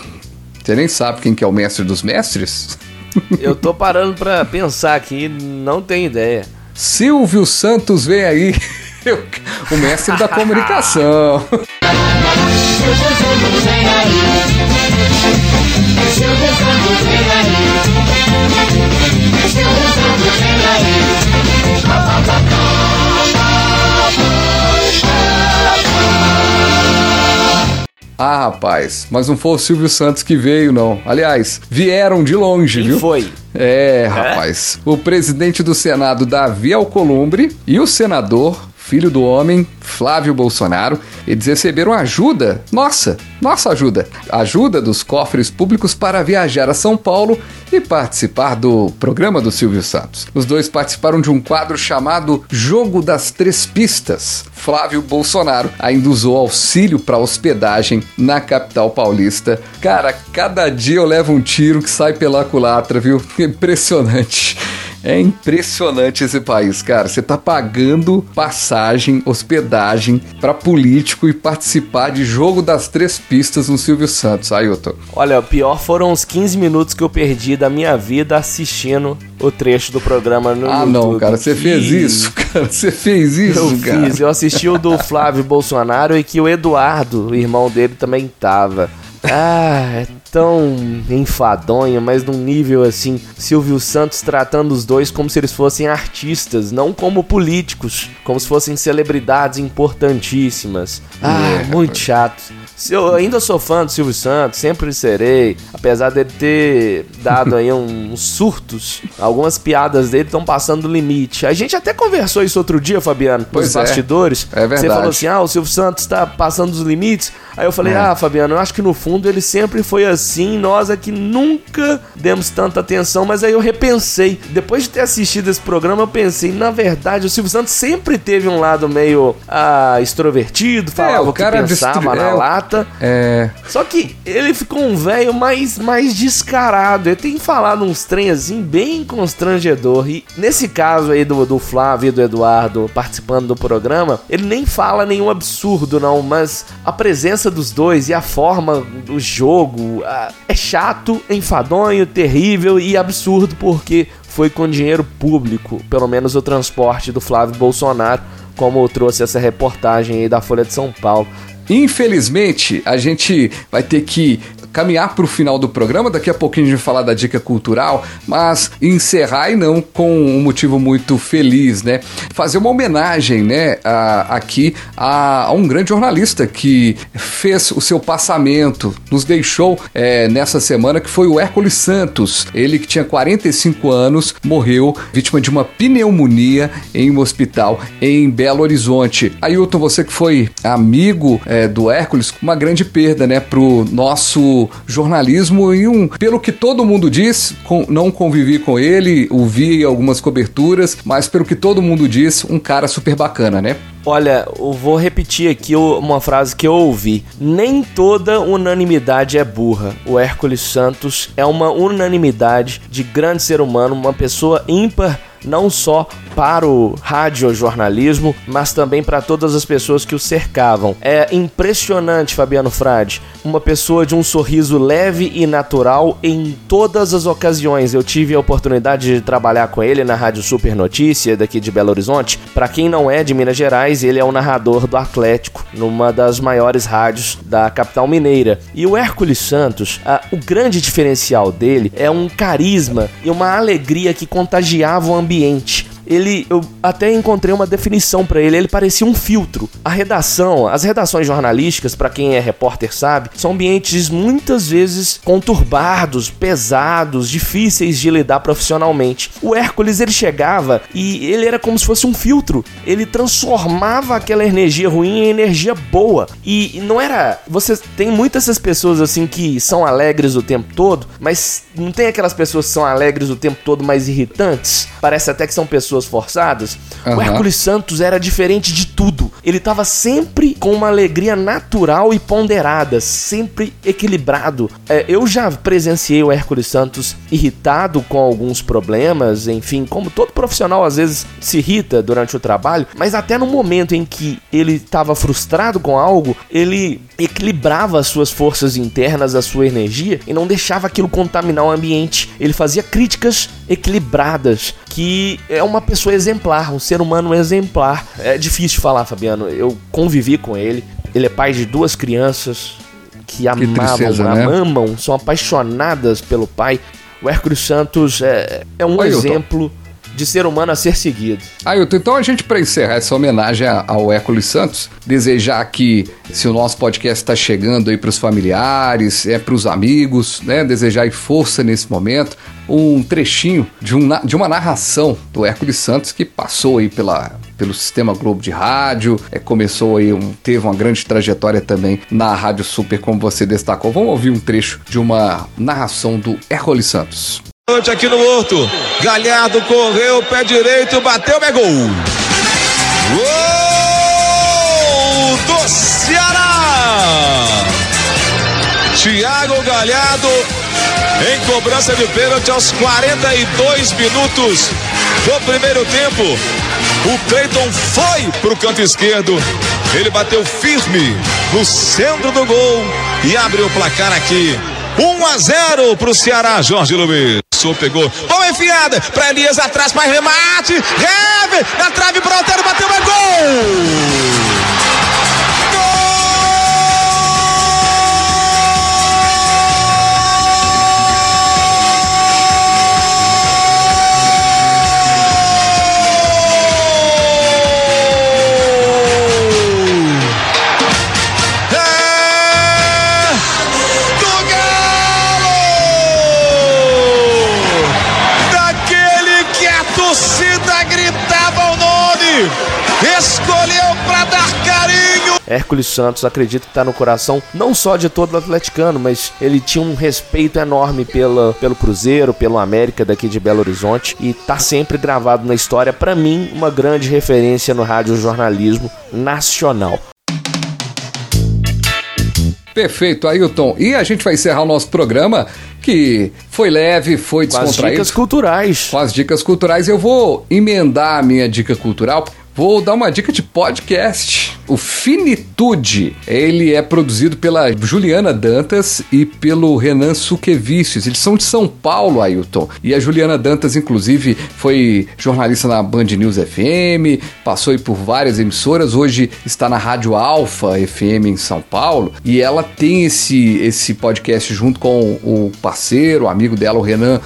Você nem sabe quem que é o mestre dos mestres? [LAUGHS] Eu tô parando pra pensar aqui, não tenho ideia. Silvio Santos vem aí. [LAUGHS] O mestre da comunicação. [LAUGHS] Ah, rapaz, mas não foi o Silvio Santos que veio, não. Aliás, vieram de longe, Quem viu? foi? É, rapaz. O presidente do Senado, Davi Alcolumbre, e o senador, filho do homem, Flávio Bolsonaro, eles receberam ajuda, nossa, nossa ajuda, ajuda dos cofres públicos para viajar a São Paulo e participar do programa do Silvio Santos. Os dois participaram de um quadro chamado Jogo das Três Pistas. Flávio Bolsonaro ainda usou auxílio para hospedagem na capital paulista. Cara, cada dia eu levo um tiro que sai pela culatra, viu? [LAUGHS] Impressionante. É impressionante esse país, cara. Você tá pagando passagem, hospedagem pra político e participar de jogo das três pistas no Silvio Santos, Ailton. Olha, o pior foram os 15 minutos que eu perdi da minha vida assistindo o trecho do programa no Ah, YouTube. não, cara, você fez isso, [LAUGHS] cara. Você fez isso, Eu cara. fiz, eu assisti o do Flávio Bolsonaro e que o Eduardo, o irmão dele, também tava. Ah, é tão enfadonho, mas num nível assim, Silvio Santos tratando os dois como se eles fossem artistas, não como políticos, como se fossem celebridades importantíssimas. Ah, É, muito chato. Se Eu ainda sou fã do Silvio Santos, sempre serei. Apesar dele ter dado aí uns surtos, algumas piadas dele estão passando do limite. A gente até conversou isso outro dia, Fabiano, Pois nos é. bastidores. É verdade. Você falou assim: ah, o Silvio Santos tá passando dos limites. Aí eu falei: É. ah, Fabiano, eu acho que no fundo ele sempre foi assim. Nós é que nunca demos tanta atenção. Mas aí eu repensei. Depois de ter assistido esse programa, eu pensei: na verdade, o Silvio Santos sempre teve um lado meio ah, extrovertido, falava É, o o que pensava destru- na é, É. Só que ele ficou um velho mais, mais descarado. Ele tem falado uns trem assim bem constrangedor. E nesse caso aí do, do Flávio e do Eduardo participando do programa, ele nem fala nenhum absurdo, não. Mas a presença dos dois e a forma do jogo ah, é chato, enfadonho, terrível e absurdo porque foi com dinheiro público, pelo menos o transporte do Flávio Bolsonaro, como trouxe essa reportagem aí da Folha de São Paulo. Infelizmente, a gente vai ter que caminhar para o final do programa. Daqui a pouquinho a gente vai falar da dica cultural, mas encerrar e não com um motivo muito feliz, né? Fazer uma homenagem, né, a- aqui a, a um grande jornalista que fez o seu passamento, nos deixou é, nessa semana, que foi o Hércules Santos. Ele que tinha 45 anos, morreu vítima de uma pneumonia em um hospital em Belo Horizonte. Ailton, você que foi amigo é, do Hércules, uma grande perda, né, pro nosso jornalismo e um, pelo que todo mundo diz, com- não convivi com ele, o vi em algumas coberturas, mas pelo que todo mundo diz, um cara super bacana, né? Olha, eu vou repetir aqui uma frase que eu ouvi. Nem toda unanimidade é burra. O Hércules Santos é uma unanimidade de grande ser humano, uma pessoa ímpar não só para o radiojornalismo, mas também para todas as pessoas que o cercavam. É impressionante, Fabiano Frade, uma pessoa de um sorriso leve e natural em todas as ocasiões. Eu tive a oportunidade de trabalhar com ele na Rádio Super Notícia daqui de Belo Horizonte. Para quem não é de Minas Gerais, ele é o narrador do Atlético, numa das maiores rádios da capital mineira. E o Hércules Santos, ah, o grande diferencial dele é um carisma e uma alegria que contagiava o ambiente ambiente. Ele, eu até encontrei uma definição pra ele. Ele parecia um filtro. A redação, as redações jornalísticas, pra quem é repórter sabe, são ambientes muitas vezes conturbados, pesados, difíceis de lidar profissionalmente. O Hércules ele chegava e ele era como se fosse um filtro. Ele transformava aquela energia ruim em energia boa. E não era. Você tem muitas essas pessoas assim que são alegres o tempo todo, mas não tem aquelas pessoas que são alegres o tempo todo, mais irritantes. Parece até que são pessoas forçadas. O Aham. Hércules Santos era diferente de tudo. Ele tava sempre com uma alegria natural e ponderada, sempre equilibrado. É, eu já presenciei o Hércules Santos irritado com alguns problemas, enfim, como todo profissional às vezes se irrita durante o trabalho, mas até no momento em que ele estava frustrado com algo, ele equilibrava as suas forças internas, a sua energia e não deixava aquilo contaminar o ambiente. Ele fazia críticas equilibradas, que é uma pessoa exemplar, um ser humano exemplar. É difícil de falar, Fabiano. Eu convivi com ele. Ele é pai de duas crianças que amavam, tristeza, né? amam, são apaixonadas pelo pai. O Hércules Santos é, é um Ailton. exemplo de ser humano a ser seguido. Ailton, então a gente, para encerrar essa homenagem ao Hércules Santos, desejar que, se o nosso podcast está chegando aí para os familiares, é para os amigos, né? Desejar aí força nesse momento, um trechinho de, um, de uma narração do Hércules Santos que passou aí pela, pelo Sistema Globo de Rádio, é, começou aí, um, teve uma grande trajetória também na Rádio Super, como você destacou. Vamos ouvir um trecho de uma narração do Hércules Santos. Aqui no Horto. Galhardo correu, pé direito, bateu, é gol. Gol do Ceará. Thiago Galhardo em cobrança de pênalti aos 42 minutos do primeiro tempo. O Cleiton foi pro canto esquerdo. Ele bateu firme no centro do gol e abre o placar aqui. 1 a 0 pro Ceará, Jorge Luiz. Sou pegou. Boa enfiada para Elias atrás para remate. Reve na trave para Otero bateu é gol. Hércules Santos acredito que tá no coração não só de todo atleticano, mas ele tinha um respeito enorme pela, pelo Cruzeiro, pelo América daqui de Belo Horizonte e tá sempre gravado na história, para mim, uma grande referência no rádio jornalismo nacional. Perfeito, Ailton. E a gente vai encerrar o nosso programa que foi leve, foi Com as descontraído. dicas culturais. Com as dicas culturais, eu vou emendar a minha dica cultural. Vou dar uma dica de podcast. O Finitude. Ele é produzido pela Juliana Dantas e pelo Renan Suquevicius. Eles são de São Paulo, Ailton. E a Juliana Dantas, inclusive, foi jornalista na Band News FM, passou por várias emissoras. Hoje está na Rádio Alfa FM em São Paulo. E ela tem esse, esse podcast junto com o parceiro, o amigo dela, o Renan.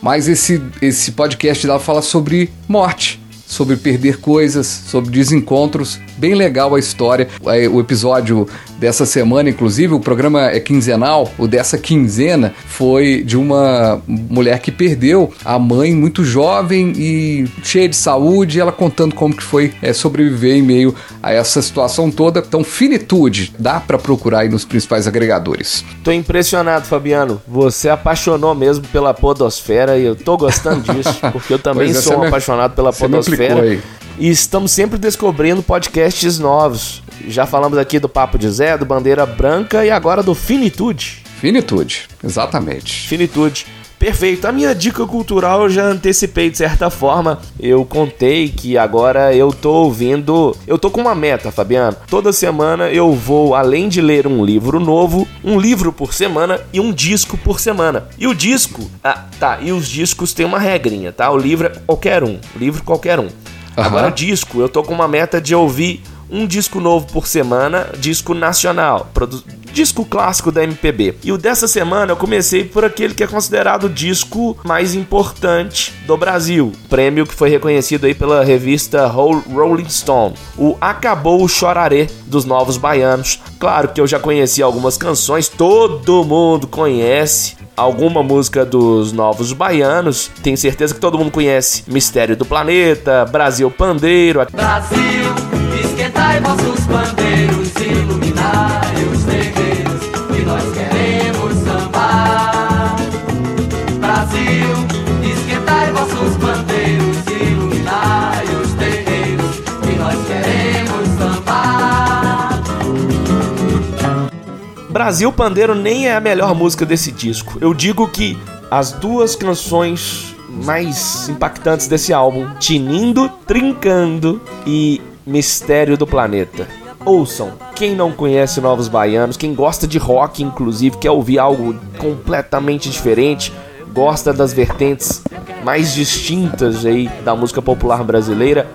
Mas esse, esse podcast dela fala sobre morte sobre perder coisas, sobre desencontros. Bem legal a história. É, O episódio dessa semana, inclusive, o programa é quinzenal. O dessa quinzena foi de uma mulher que perdeu a mãe muito jovem e cheia de saúde. Ela contando como que foi é, sobreviver em meio a essa situação toda. Então, finitude, dá para procurar aí nos principais agregadores. Tô impressionado, Fabiano. Você apaixonou mesmo pela podosfera e eu tô gostando disso, [LAUGHS] porque eu também Pois é, sou você um apaixonado pela me podosfera. Aí. E estamos sempre descobrindo podcasts novos. Já falamos aqui do Papo de Zé, do Bandeira Branca e agora do Finitude. Finitude, exatamente. Finitude. Perfeito. A minha dica cultural eu já antecipei de certa forma. Eu contei que agora eu tô ouvindo. Eu tô com uma meta, Fabiano. Toda semana eu vou, além de ler um livro novo, um livro por semana e um disco por semana. E o disco. Ah, tá. E os discos tem uma regrinha, tá? O livro é qualquer um. O livro qualquer um. Agora, disco, eu tô com uma meta de ouvir um disco novo por semana, disco nacional, disco clássico da MPB. E o dessa semana eu comecei por aquele que é considerado o disco mais importante do Brasil, prêmio que foi reconhecido aí pela revista Ro- Rolling Stone, o Acabou o Choraré dos Novos Baianos. Claro que eu já conheci algumas canções, todo mundo conhece alguma música dos Novos Baianos. Tenho certeza que todo mundo conhece Mistério do Planeta, Brasil Pandeiro, Brasil, esquentai vossos bandeiros, iluminai os terreiros, que nós queremos sambar. Brasil, esquentai vossos bandeiros, iluminai os terreiros, que nós queremos sambar. Brasil Pandeiro nem é a melhor música desse disco. Eu digo que as duas canções mais impactantes desse álbum, Tinindo, Trincando e Mistério do Planeta. Ouçam, quem não conhece Novos Baianos, quem gosta de rock, inclusive, quer ouvir algo completamente diferente, gosta das vertentes mais distintas aí da música popular brasileira,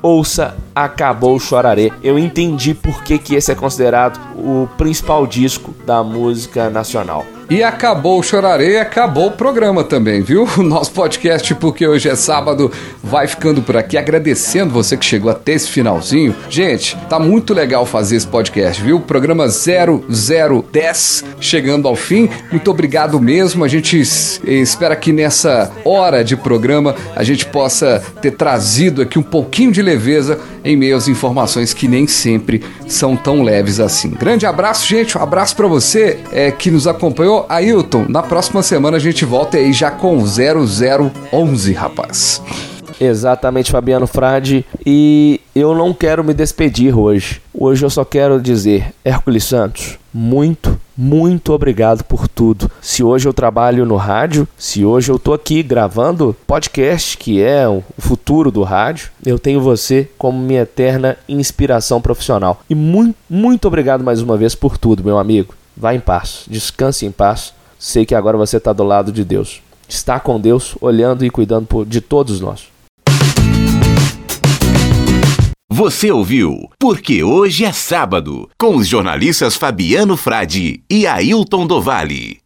ouça Acabou o Choraré. Eu entendi por que, que esse é considerado o principal disco da música nacional. E acabou o Chorarei, acabou o programa também, viu? [LAUGHS] O nosso podcast, porque hoje é sábado, vai ficando por aqui. Agradecendo você que chegou até esse finalzinho. Gente, tá muito legal fazer esse podcast, viu? Programa 0010 chegando ao fim. Muito obrigado mesmo. A gente es- espera que nessa hora de programa a gente possa ter trazido aqui um pouquinho de leveza em meio às informações que nem sempre são tão leves assim. Grande abraço, gente. Um abraço pra você é, que nos acompanhou. Ailton, na próxima semana a gente volta aí já com 0011, rapaz. Exatamente, Fabiano Frade. E eu não quero me despedir hoje. Hoje eu só quero dizer, Hércules Santos, muito, muito obrigado por tudo. Se hoje eu trabalho no rádio, se hoje eu tô aqui gravando podcast, que é o futuro do rádio, eu tenho você como minha eterna inspiração profissional. E muito, muito obrigado mais uma vez por tudo, meu amigo. Vá em paz, descanse em paz. Sei que agora você está do lado de Deus. Está com Deus, olhando e cuidando de todos nós. Você ouviu Porque Hoje é Sábado, com os jornalistas Fabiano Frade e Ailton Dovale.